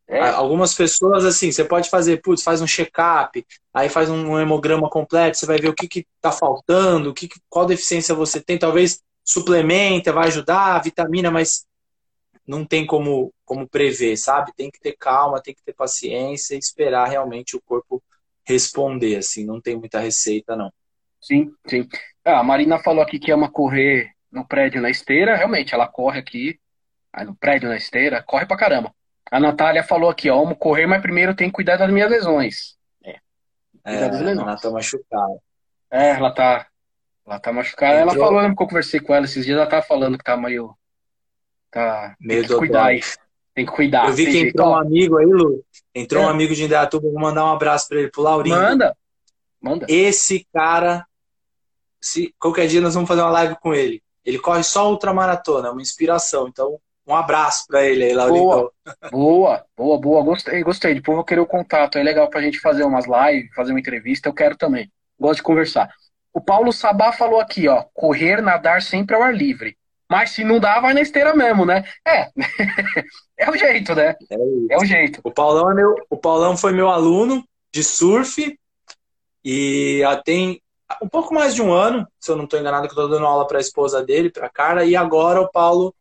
É. Algumas pessoas, assim, você pode fazer, putz, faz um check-up, aí faz um hemograma completo, você vai ver o que, que tá faltando, o que, qual deficiência você tem. Talvez suplementa, vai ajudar, vitamina, mas não tem como, como prever, sabe? Tem que ter calma, tem que ter paciência e esperar realmente o corpo responder, assim, não tem muita receita, não. Sim, sim. Ah, a Marina falou aqui que ama correr no prédio na esteira, realmente, ela corre aqui, no prédio na esteira, corre pra caramba. A Natália falou aqui, ó, amo correr, mas primeiro tem que cuidar das minhas lesões. É, é das lesões. ela tá machucada. É, ela tá, ela tá machucada. Entrou... Ela falou, lembra que eu conversei com ela esses dias, ela tava falando que tá meio Tá. Meio tem que cuidar aí. Tem que cuidar. Eu vi que entrou um amigo aí, Lu. Entrou é. um amigo de Indaiatuba. Vou mandar um abraço para ele, pro Laurinho. Manda. Manda. Esse cara, se qualquer dia nós vamos fazer uma live com ele. Ele corre só ultramaratona, é uma inspiração. Então, um abraço para ele aí, Laurinho. Boa, boa, boa, boa. Gostei, gostei. Depois vou querer o contato. É legal pra gente fazer umas lives, fazer uma entrevista. Eu quero também. Gosto de conversar. O Paulo Sabá falou aqui, ó. Correr, nadar sempre ao ar livre. Mas se não dá, vai na esteira mesmo, né? É. é o jeito, né? É, é, o jeito. O Paulão, é meu, o Paulão foi meu aluno de surf e tem um pouco mais de um ano, se eu não estou enganado, que eu estou dando aula para a esposa dele, para a Cara, e agora o Paulo,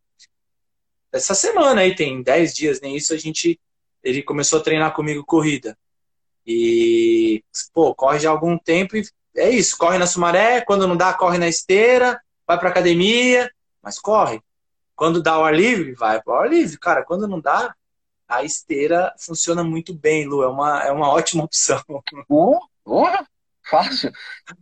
essa semana aí, tem 10 dias, nem isso, a gente, ele começou a treinar comigo corrida. E, pô, corre já algum tempo e é isso, corre na Sumaré, quando não dá, corre na esteira, vai para academia, mas corre. Quando dá o ar livre, vai o ar livre. Cara, quando não dá, a esteira funciona muito bem, Lu. É uma, é uma ótima opção. Oh, oh, fácil.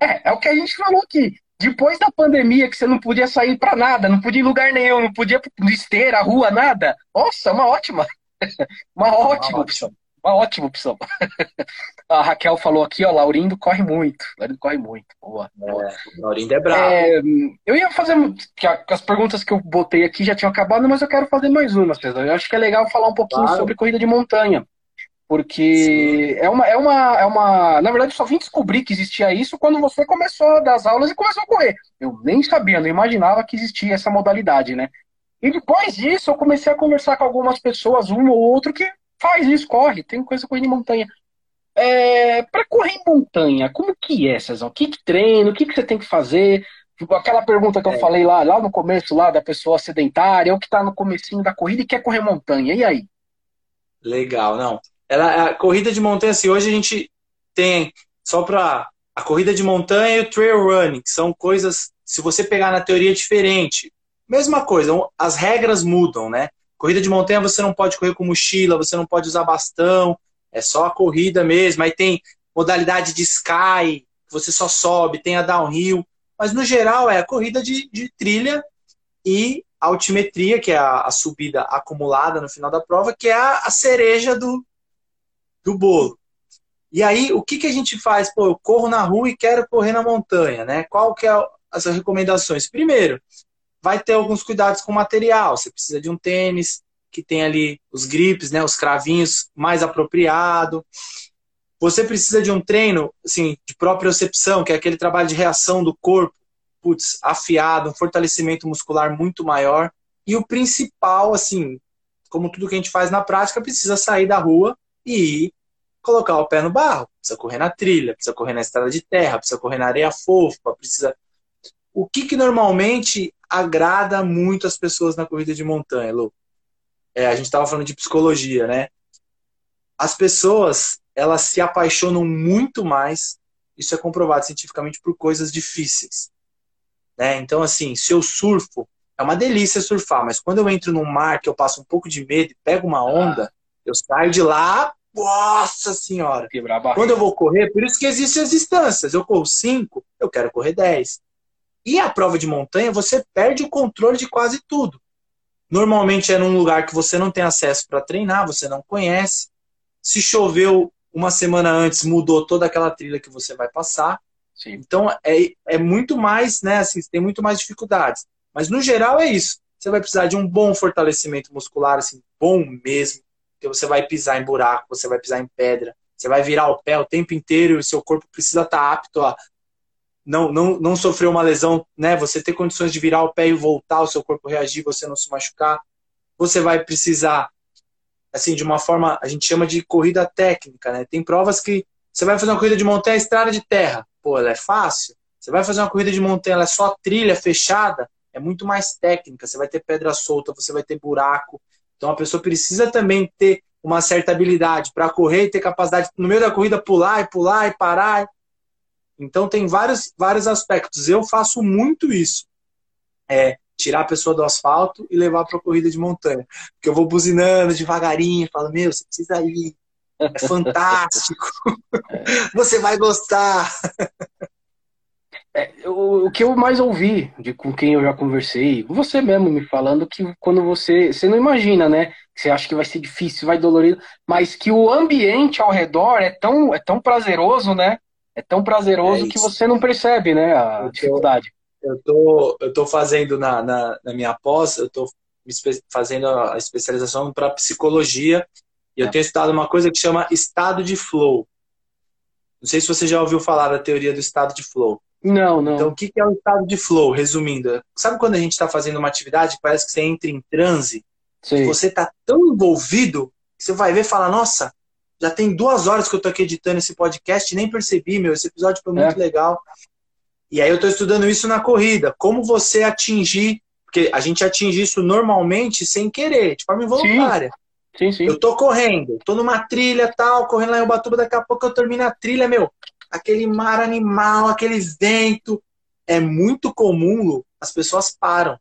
É, é o que a gente falou aqui. Depois da pandemia, que você não podia sair para nada, não podia ir em lugar nenhum, não podia ir esteira, rua, nada. Nossa, uma ótima. uma ótima opção. Uma ótima opção. A Raquel falou aqui, ó, Laurindo corre muito. Laurindo corre muito. Boa. boa. É, Laurindo é bravo. É, eu ia fazer. As perguntas que eu botei aqui já tinham acabado, mas eu quero fazer mais umas, Eu acho que é legal falar um pouquinho claro. sobre corrida de montanha. Porque é uma, é, uma, é uma. Na verdade, eu só vim descobrir que existia isso quando você começou das aulas e começou a correr. Eu nem sabia, não imaginava que existia essa modalidade, né? E depois disso, eu comecei a conversar com algumas pessoas, um ou outro, que faz isso, corre, tem coisa correndo em montanha. É, para correr em montanha, como que é, Cezão? O que, que treino? O que, que você tem que fazer? Tipo, aquela pergunta que eu é. falei lá, lá no começo, lá da pessoa sedentária, ou que está no comecinho da corrida e quer correr montanha. E aí? Legal, não. Ela, a corrida de montanha, assim, hoje a gente tem, só para a corrida de montanha e o trail running, que são coisas, se você pegar na teoria é diferente, mesma coisa, as regras mudam, né? Corrida de montanha você não pode correr com mochila, você não pode usar bastão, é só a corrida mesmo. Aí tem modalidade de sky, você só sobe, tem a downhill. Mas no geral é a corrida de, de trilha e altimetria, que é a, a, subida acumulada no final da prova, que é a, a cereja do, do bolo. E aí, o que, que a gente faz? Pô, eu corro na rua e quero correr na montanha, né? Qual que é as recomendações? Primeiro, vai ter alguns cuidados com o material. Você precisa de um tênis que tem ali os grips, né, os cravinhos mais apropriado. Você precisa de um treino, assim, de propriocepção, que é aquele trabalho de reação do corpo, putz, afiado, um fortalecimento muscular muito maior. E o principal, assim, como tudo que a gente faz na prática, precisa sair da rua e ir colocar o pé no barro. Precisa correr na trilha, precisa correr na estrada de terra, precisa correr na areia fofa, precisa. O que, que normalmente agrada muito as pessoas na corrida de montanha, Lu. É, a gente estava falando de psicologia, né? As pessoas, elas se apaixonam muito mais, isso é comprovado cientificamente, por coisas difíceis. Né? Então, assim, se eu surfo, é uma delícia surfar, mas quando eu entro num mar que eu passo um pouco de medo e pego uma onda, eu saio de lá, nossa senhora! Quando eu vou correr, por isso que existem as distâncias. Eu corro 5, eu quero correr 10. E a prova de montanha, você perde o controle de quase tudo. Normalmente é num lugar que você não tem acesso para treinar, você não conhece. Se choveu uma semana antes, mudou toda aquela trilha que você vai passar. Sim. Então é, é muito mais, né? Assim, tem muito mais dificuldades. Mas no geral é isso. Você vai precisar de um bom fortalecimento muscular, assim, bom mesmo. Que você vai pisar em buraco, você vai pisar em pedra, você vai virar o pé o tempo inteiro e seu corpo precisa estar tá apto a não, não, não sofrer uma lesão, né? Você ter condições de virar o pé e voltar, o seu corpo reagir, você não se machucar. Você vai precisar, assim, de uma forma, a gente chama de corrida técnica, né? Tem provas que você vai fazer uma corrida de montanha, estrada de terra. Pô, ela é fácil. Você vai fazer uma corrida de montanha, ela é só trilha fechada. é muito mais técnica. Você vai ter pedra solta, você vai ter buraco. Então a pessoa precisa também ter uma certa habilidade para correr e ter capacidade no meio da corrida pular e pular e parar. Então tem vários, vários aspectos. Eu faço muito isso. É, tirar a pessoa do asfalto e levar para a corrida de montanha. Porque eu vou buzinando devagarinho, falo, meu, você precisa ir. É fantástico. você vai gostar. É, o, o, que eu mais ouvi de com quem eu já conversei, você mesmo me falando que quando você. Você não imagina, né? Você acha que vai ser difícil, vai dolorido, mas que o ambiente ao redor é tão, é tão prazeroso, né? É tão prazeroso é que você não percebe, né? A eu tô, dificuldade. Eu tô, eu tô fazendo na, na, na minha pós, eu tô fazendo a especialização para psicologia e eu é. tenho estudado uma coisa que chama estado de flow. Não sei se você já ouviu falar da teoria do estado de flow. Não, não. Então, o que é o estado de flow, resumindo? Sabe quando a gente está fazendo uma atividade, parece que você entra em transe? Sim. Você está tão envolvido que você vai ver e fala, nossa, já tem duas horas que eu estou aqui editando esse podcast e nem percebi, meu, esse episódio foi muito é. legal. E aí eu estou estudando isso na corrida. Como você atingir, porque a gente atinge isso normalmente sem querer, de forma involuntária. Sim, sim. sim. Eu tô correndo, tô numa trilha tal, correndo lá em Ubatuba, daqui a pouco eu termino a trilha, meu aquele mar animal, aquele vento. É muito comum, Lu, as pessoas param.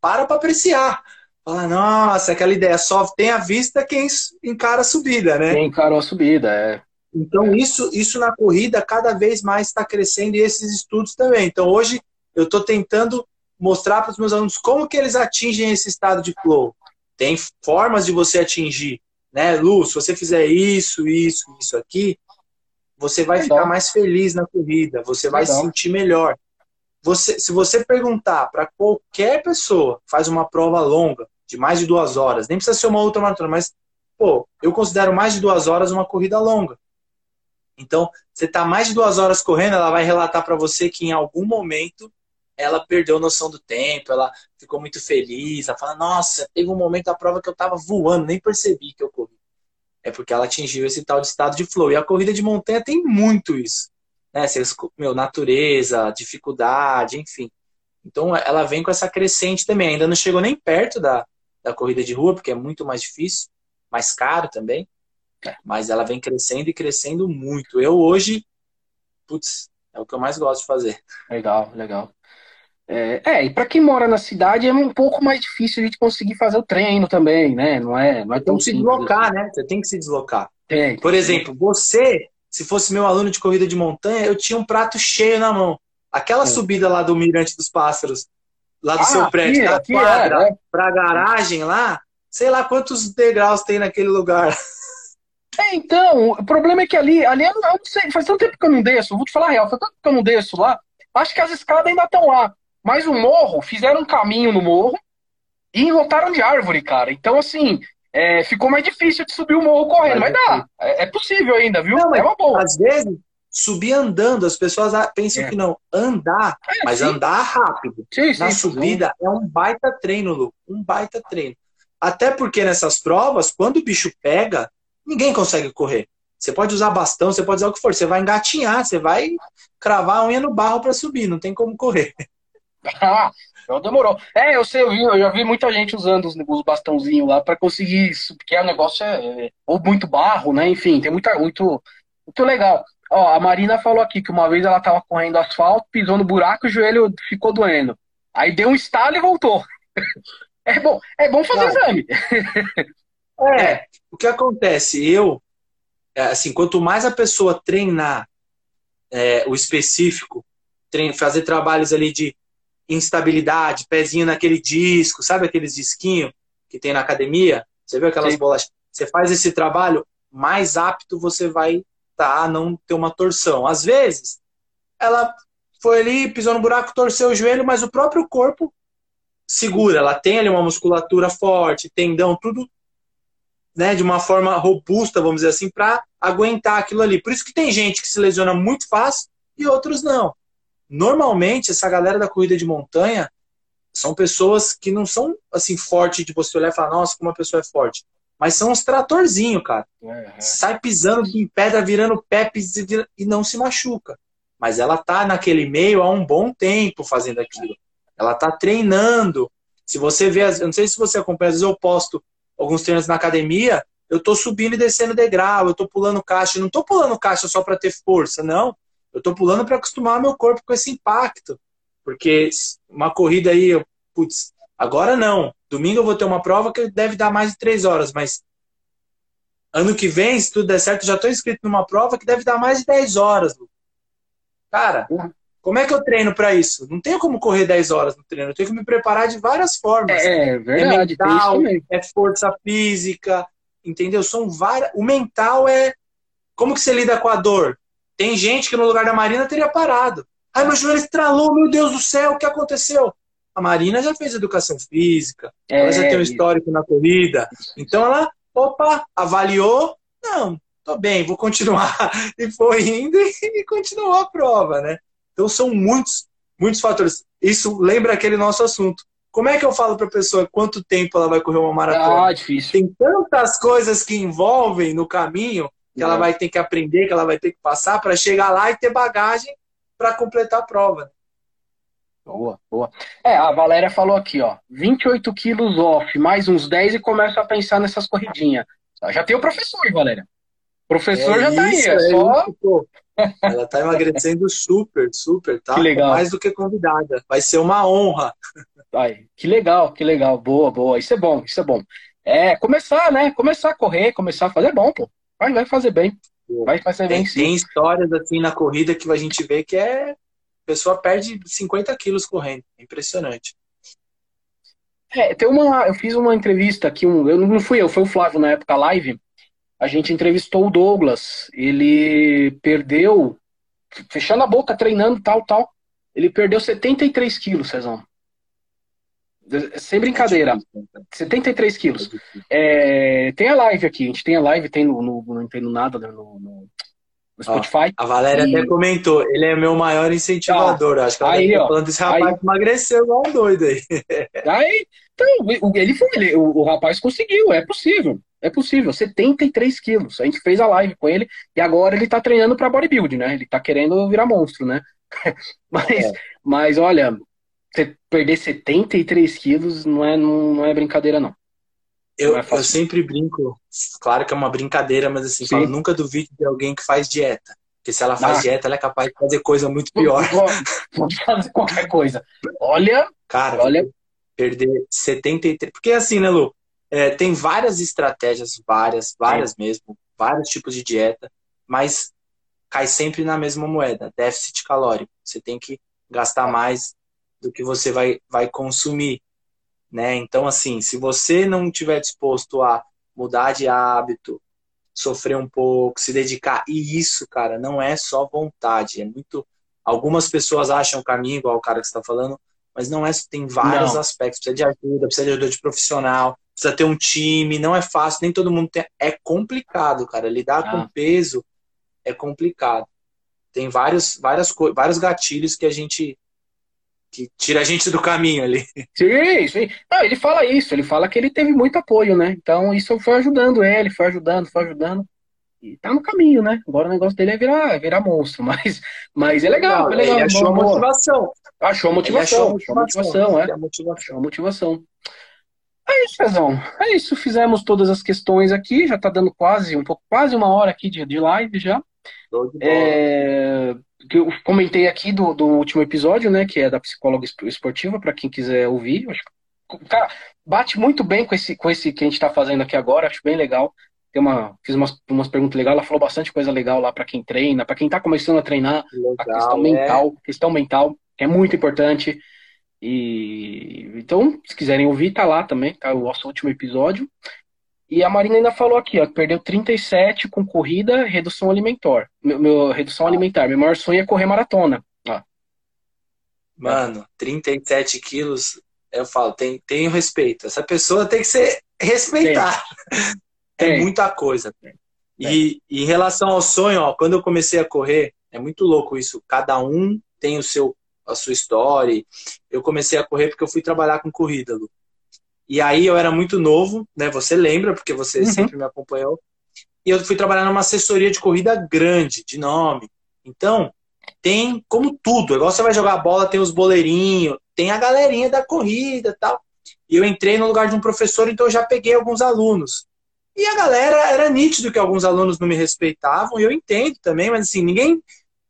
Param para apreciar. Fala, nossa, aquela ideia só tem a vista quem encara a subida, né? Quem encarou a subida, é. Então, isso, isso na corrida cada vez mais está crescendo e esses estudos também. Então, hoje, eu estou tentando mostrar para os meus alunos como que eles atingem esse estado de flow. Tem formas de você atingir, né? Lu, se você fizer isso, isso, isso aqui, você vai Legal. ficar mais feliz na corrida, você vai se sentir melhor. Você, se você perguntar para qualquer pessoa que faz uma prova longa, de mais de duas horas, nem precisa ser uma outra maratona, mas, pô, eu considero mais de duas horas uma corrida longa. Então, você está mais de duas horas correndo, ela vai relatar para você que em algum momento ela perdeu noção do tempo, ela ficou muito feliz, ela fala, nossa, teve um momento da prova que eu estava voando, nem percebi que eu corri é porque ela atingiu esse tal de estado de flow. E a corrida de montanha tem muito isso. Né? meu, natureza, dificuldade, enfim. Então ela vem com essa crescente também. Ainda não chegou nem perto da, da corrida de rua, porque é muito mais difícil, mais caro também. É. Mas ela vem crescendo e crescendo muito. Eu hoje, putz, é o que eu mais gosto de fazer. Legal, legal. É, é e para quem mora na cidade é um pouco mais difícil a gente conseguir fazer o treino também, né? Não é, não é tão tem que se deslocar, assim. né? Você tem que se deslocar. Tem. Por exemplo, você, se fosse meu aluno de corrida de montanha, eu tinha um prato cheio na mão. Aquela é. subida lá do Mirante dos Pássaros, lá do ah, seu prédio, da quadra é, é. pra garagem lá, sei lá quantos degraus tem naquele lugar. É, então, o problema é que ali, ali eu não sei, faz tanto tempo que eu não desço, vou te falar a real, faz tanto tempo que eu não desço lá, acho que as escadas ainda estão lá. Mas o morro, fizeram um caminho no morro e enlotaram de árvore, cara. Então, assim, é, ficou mais difícil de subir o morro correndo. Mas, mas dá, é, é, possível ainda, viu? Não, é uma boa. Às vezes, subir andando, as pessoas pensam é. que não. Andar, é, mas sim. andar rápido. Sim, sim, Na subida é um baita treino, Lu. Um baita treino. Até porque nessas provas, quando o bicho pega, ninguém consegue correr. Você pode usar bastão, você pode usar o que for. Você vai engatinhar, você vai cravar a unha no barro para subir, não tem como correr. Ah, então demorou. É, eu sei, eu, vi, eu já vi muita gente usando os, os bastãozinhos lá para conseguir isso, porque o negócio é, é, ou muito barro, né? Enfim, tem muita, muito, muito legal. Ó, a Marina falou aqui que uma vez ela tava correndo asfalto, pisou no buraco e o joelho ficou doendo. Aí deu um estalo e voltou. É bom, é bom fazer exame. É, o que acontece? Eu, é, assim, quanto mais a pessoa treinar é, o específico, fazer trabalhos ali de instabilidade, pezinho naquele disco, sabe aqueles disquinhos que tem na academia? Você viu aquelas Sim. bolas? Você faz esse trabalho, mais apto você vai estar tá a não ter uma torção. Às vezes, ela foi ali, pisou no buraco, torceu o joelho, mas o próprio corpo segura. Ela tem ali uma musculatura forte, tendão, tudo né, de uma forma robusta, vamos dizer assim, para aguentar aquilo ali. Por isso que tem gente que se lesiona muito fácil e outros não. Normalmente, essa galera da corrida de montanha são pessoas que não são assim fortes de você olhar e falar, nossa, como uma pessoa é forte. Mas são uns tratorzinhos, cara. Uhum. Sai pisando em pedra, virando pé e não se machuca. Mas ela tá naquele meio há um bom tempo fazendo aquilo. Ela está treinando. Se você vê, eu não sei se você acompanha, às vezes eu posto alguns treinos na academia, eu estou subindo e descendo degrau, eu estou pulando caixa. Eu não estou pulando caixa só para ter força, não. Eu estou pulando para acostumar meu corpo com esse impacto. Porque uma corrida aí, eu, putz, agora não. Domingo eu vou ter uma prova que deve dar mais de três horas, mas ano que vem, se tudo der certo, já estou inscrito numa prova que deve dar mais de 10 horas. Cara, como é que eu treino para isso? Não tenho como correr 10 horas no treino, eu tenho que me preparar de várias formas. É, é verdade, é mental, é força física, entendeu? São várias. O mental é como que você lida com a dor? Tem gente que no lugar da Marina teria parado. Ai, meu joelho estralou, meu Deus do céu, o que aconteceu? A Marina já fez educação física, é, ela já tem um histórico na corrida. Então ela, opa, avaliou, não, tô bem, vou continuar. E foi indo e continuou a prova, né? Então são muitos, muitos fatores. Isso lembra aquele nosso assunto. Como é que eu falo para a pessoa quanto tempo ela vai correr uma maratona? Ah, difícil. Tem tantas coisas que envolvem no caminho que ela vai ter que aprender, que ela vai ter que passar para chegar lá e ter bagagem para completar a prova. Boa, boa. É, a Valéria falou aqui, ó, 28 quilos off, mais uns 10 e começa a pensar nessas corridinhas. Já tem o professor, Valéria. O professor é já tá aí, é, é só... Isso, ela tá emagrecendo super, super, tá? Que legal. Mais do que convidada. Vai ser uma honra. Ai, que legal, que legal. Boa, boa. Isso é bom, isso é bom. É, começar, né? Começar a correr, começar a fazer é bom, pô. Vai, vai fazer bem. Vai fazer tem, bem sim. Tem histórias assim na corrida que a gente vê que é. A pessoa perde 50 quilos correndo. É impressionante. É, tem uma. Eu fiz uma entrevista aqui, um, eu não fui eu, foi o Flávio na época live. A gente entrevistou o Douglas. Ele perdeu, fechando a boca, treinando, tal, tal. Ele perdeu 73 quilos, Cezão. Sem brincadeira. 73 quilos. É, tem a live aqui, a gente tem a live, tem no, no não tem no nada, né, no, no, no Spotify. Ó, a Valéria e... até comentou, ele é meu maior incentivador. Ah, Acho que ela aí, tá falando desse rapaz aí, emagreceu igual um doido aí. aí então, ele foi, ele, o, o rapaz conseguiu, é possível. É possível, 73 quilos. A gente fez a live com ele e agora ele tá treinando para bodybuilding, né? Ele tá querendo virar monstro, né? mas, é. mas olha, perder 73 quilos não é, não, não é brincadeira, não. Eu, não é eu sempre brinco, claro que é uma brincadeira, mas assim, falo, nunca duvide de alguém que faz dieta. Porque se ela faz ah. dieta, ela é capaz de fazer coisa muito pior. Pode fazer qualquer coisa. Olha, cara, olha, perder 73. Porque assim, né, Lu? É, tem várias estratégias, várias, várias mesmo, vários tipos de dieta, mas cai sempre na mesma moeda, déficit calórico. Você tem que gastar mais do que você vai, vai consumir, né? Então, assim, se você não estiver disposto a mudar de hábito, sofrer um pouco, se dedicar, e isso, cara, não é só vontade, é muito. Algumas pessoas acham o caminho, igual o cara que está falando, mas não é. Tem vários não. aspectos. Precisa de ajuda, precisa de ajuda de profissional, precisa ter um time, não é fácil, nem todo mundo tem. É complicado, cara. Lidar ah. com peso é complicado. Tem vários, várias, vários gatilhos que a gente que tira a gente do caminho ali. Sim, sim. Não, ele fala isso, ele fala que ele teve muito apoio, né? Então isso foi ajudando ele, foi ajudando, foi ajudando. E tá no caminho, né? Agora o negócio dele é virar, é virar monstro, mas, mas é legal, Não, é legal. Ele achou a motivação. Achou a motivação, achou a motivação, é. Achou a motivação. É isso, Pezão. É isso, fizemos todas as questões aqui, já tá dando quase um pouco, quase uma hora aqui de, de live já. É, que eu comentei aqui do, do último episódio, né, que é da psicóloga esportiva, para quem quiser ouvir. Cara, bate muito bem com esse, com esse que a gente está fazendo aqui agora, acho bem legal. Tem uma, fiz umas, umas perguntas legais, ela falou bastante coisa legal lá para quem treina, para quem está começando a treinar, legal, a questão é. mental, questão mental, que é muito importante. E então, se quiserem ouvir, tá lá também, tá o nosso último episódio. E a Marina ainda falou aqui, ó, perdeu 37 com corrida, redução alimentar. Meu, meu redução alimentar. Meu maior sonho é correr maratona. Ó. Mano, 37 quilos, eu falo, tem, tenho respeito. Essa pessoa tem que ser respeitada. É muita coisa. E, e em relação ao sonho, ó, quando eu comecei a correr, é muito louco isso. Cada um tem o seu, a sua história. Eu comecei a correr porque eu fui trabalhar com corrida, Lu. E aí eu era muito novo, né? Você lembra, porque você uhum. sempre me acompanhou. E eu fui trabalhar numa assessoria de corrida grande, de nome. Então, tem como tudo. Igual você vai jogar bola, tem os boleirinhos, tem a galerinha da corrida tal. E eu entrei no lugar de um professor, então eu já peguei alguns alunos. E a galera era nítido que alguns alunos não me respeitavam, e eu entendo também, mas assim, ninguém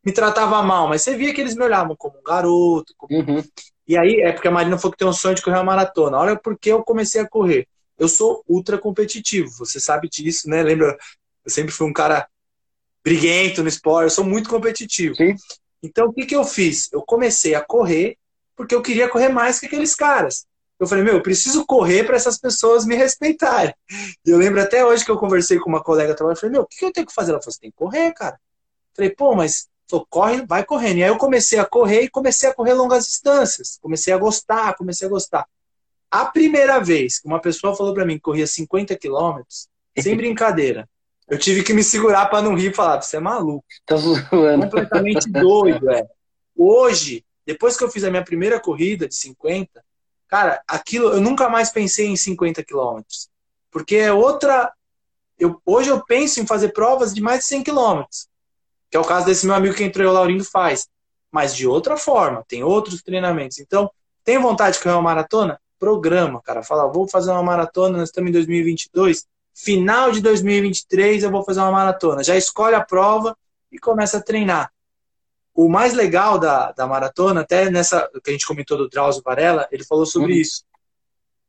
me tratava mal, mas você via que eles me olhavam como um garoto. Como... Uhum. E aí, é porque a Marina falou que tem um sonho de correr uma maratona. Olha porque eu comecei a correr. Eu sou ultra competitivo, você sabe disso, né? Lembra? Eu sempre fui um cara briguento no esporte, eu sou muito competitivo. Sim. Então, o que, que eu fiz? Eu comecei a correr porque eu queria correr mais que aqueles caras. Eu falei, meu, eu preciso correr para essas pessoas me respeitarem. E eu lembro até hoje que eu conversei com uma colega trabalho, eu falei, meu, o que eu tenho que fazer? Ela falou, você tem que correr, cara. Eu falei, pô, mas falou, corre, vai correndo. E aí eu comecei a correr e comecei a correr longas distâncias. Comecei a gostar, comecei a gostar. A primeira vez que uma pessoa falou para mim que corria 50 quilômetros, sem brincadeira, eu tive que me segurar para não rir e falar, você é maluco. Tá zoando. Completamente doido, é. Hoje, depois que eu fiz a minha primeira corrida de 50, Cara, aquilo eu nunca mais pensei em 50 quilômetros. Porque é outra. Eu, hoje eu penso em fazer provas de mais de 100 quilômetros. Que é o caso desse meu amigo que entrou, o Laurindo, faz. Mas de outra forma, tem outros treinamentos. Então, tem vontade de correr uma maratona? Programa, cara. Fala, vou fazer uma maratona, nós estamos em 2022. Final de 2023 eu vou fazer uma maratona. Já escolhe a prova e começa a treinar o mais legal da, da maratona, até nessa que a gente comentou do Drauzio Varela, ele falou sobre uhum. isso.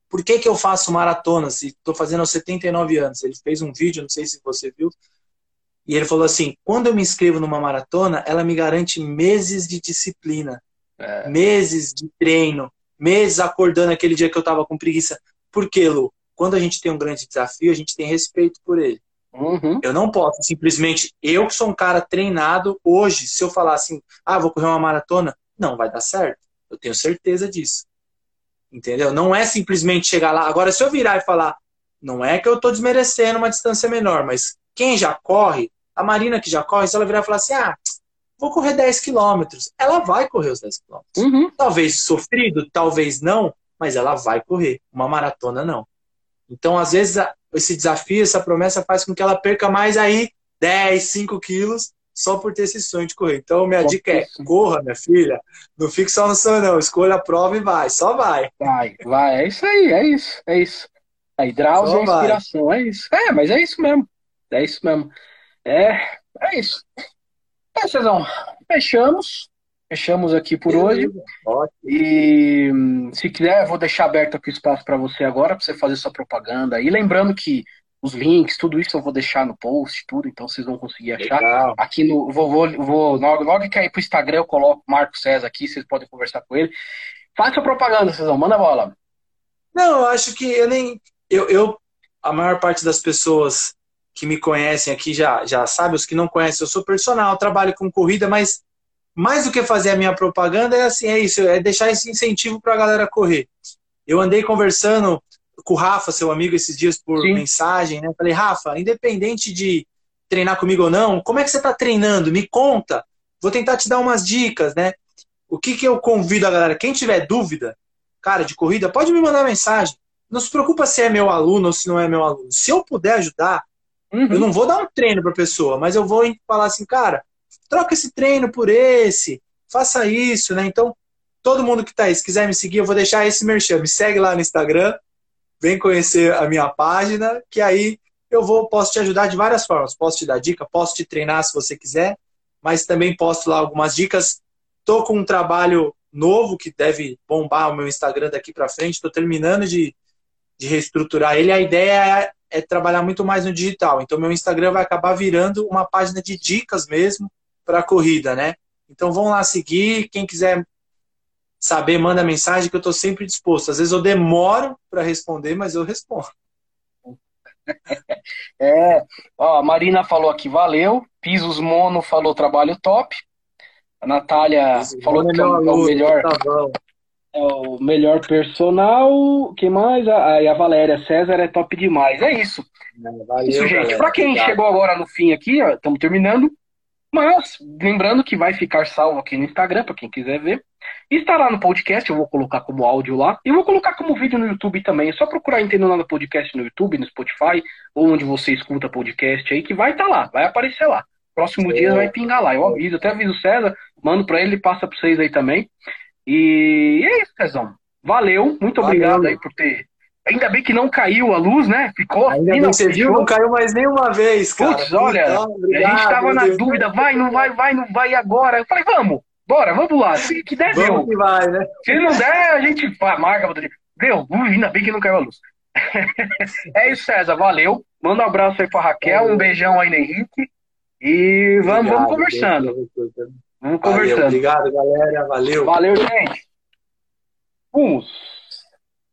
Por que, que eu faço maratona se estou fazendo aos 79 anos? Ele fez um vídeo, não sei se você viu, e ele falou assim: quando eu me inscrevo numa maratona, ela me garante meses de disciplina, é. meses de treino, meses acordando aquele dia que eu estava com preguiça. Por quê, Lu? Quando a gente tem um grande desafio, a gente tem respeito por ele. Uhum. Eu não posso simplesmente, eu que sou um cara treinado, hoje, se eu falar assim, ah, vou correr uma maratona, não vai dar certo. Eu tenho certeza disso. Entendeu? Não é simplesmente chegar lá. Agora, se eu virar e falar, não é que eu estou desmerecendo uma distância menor, mas quem já corre, a Marina que já corre, se ela virar e falar assim, ah, vou correr 10 quilômetros, ela vai correr os 10 quilômetros. Uhum. Talvez sofrido, talvez não, mas ela vai correr. Uma maratona, não. Então, às vezes, esse desafio, essa promessa faz com que ela perca mais aí 10, 5 quilos só por ter esse sonho de correr. Então, minha dica é: corra, minha filha. Não fique só no sonho, não. Escolha a prova e vai. Só vai. Vai, vai. É isso aí, é isso. É isso. Aí, Drauzio é inspiração. Vai. É isso. É, mas é isso mesmo. É isso mesmo. É, é isso. É, Cezão. Fechamos. Fechamos aqui por Beleza. hoje. Ótimo. E se quiser, eu vou deixar aberto aqui o espaço para você agora, para você fazer sua propaganda. E lembrando que os links, tudo isso eu vou deixar no post, tudo, então vocês vão conseguir achar. Legal. Aqui no. Vou, vou, vou logo, logo que aí pro Instagram eu coloco Marco César aqui, vocês podem conversar com ele. Faça sua propaganda, Cezão, manda a bola. Não, eu acho que eu nem. Eu, eu, a maior parte das pessoas que me conhecem aqui já, já sabe, os que não conhecem, eu sou personal, trabalho com corrida, mas mais do que fazer a minha propaganda, é assim, é isso, é deixar esse incentivo para a galera correr. Eu andei conversando com o Rafa, seu amigo, esses dias por Sim. mensagem, né? Falei, Rafa, independente de treinar comigo ou não, como é que você está treinando? Me conta. Vou tentar te dar umas dicas, né? O que, que eu convido a galera? Quem tiver dúvida, cara, de corrida, pode me mandar mensagem. Não se preocupa se é meu aluno ou se não é meu aluno. Se eu puder ajudar, uhum. eu não vou dar um treino para a pessoa, mas eu vou falar assim, cara, troca esse treino por esse, faça isso, né? Então, todo mundo que tá aí, se quiser me seguir, eu vou deixar esse merchan. Me segue lá no Instagram, vem conhecer a minha página, que aí eu vou, posso te ajudar de várias formas. Posso te dar dica, posso te treinar se você quiser, mas também posto lá algumas dicas. Tô com um trabalho novo que deve bombar o meu Instagram daqui para frente. Estou terminando de, de reestruturar ele. A ideia é, trabalhar muito mais no digital. Então, meu Instagram vai acabar virando uma página de dicas mesmo, para a corrida, né? Então vão lá seguir. Quem quiser saber, manda mensagem que eu estou sempre disposto. Às vezes eu demoro para responder, mas eu respondo. É, ó, a Marina falou aqui, valeu. Pisos Mono falou trabalho top. A Natália Pisos falou que é, é o melhor. Tá é o melhor personal. Quem mais? Ah, e a Valéria César é top demais. É isso. Valeu, isso, gente. Para quem Obrigado. chegou agora no fim aqui, estamos terminando. Mas, lembrando que vai ficar salvo aqui no Instagram, para quem quiser ver. Estará no podcast, eu vou colocar como áudio lá. E vou colocar como vídeo no YouTube também. É só procurar Entendendo Nada Podcast no YouTube, no Spotify, ou onde você escuta podcast aí, que vai estar tá lá, vai aparecer lá. Próximo é. dia vai pingar lá. Eu aviso, até aviso o César, Mando pra ele, passa pra vocês aí também. E é isso, Cezão. Valeu, muito Valeu. obrigado aí por ter. Ainda bem que não caiu a luz, né? Ficou. Ainda bem, você viu? Não caiu mais nenhuma vez, cara. Putz, olha, Então, a gente obrigado, tava na Deus. dúvida, vai, não vai, vai, não vai agora. Eu falei, vamos, bora, vamos lá. Se que der, Vamos deu. que vai, né? Se não der, a gente pá, marca. outra. Deu, ainda bem que não caiu a luz. é isso, César, valeu. Manda um abraço aí pra Raquel, um beijão aí no Henrique. E vamos, Obrigado, vamos conversando. Deus Vamos Valeu, conversando. obrigado, galera. Valeu. Valeu, gente. Vamos.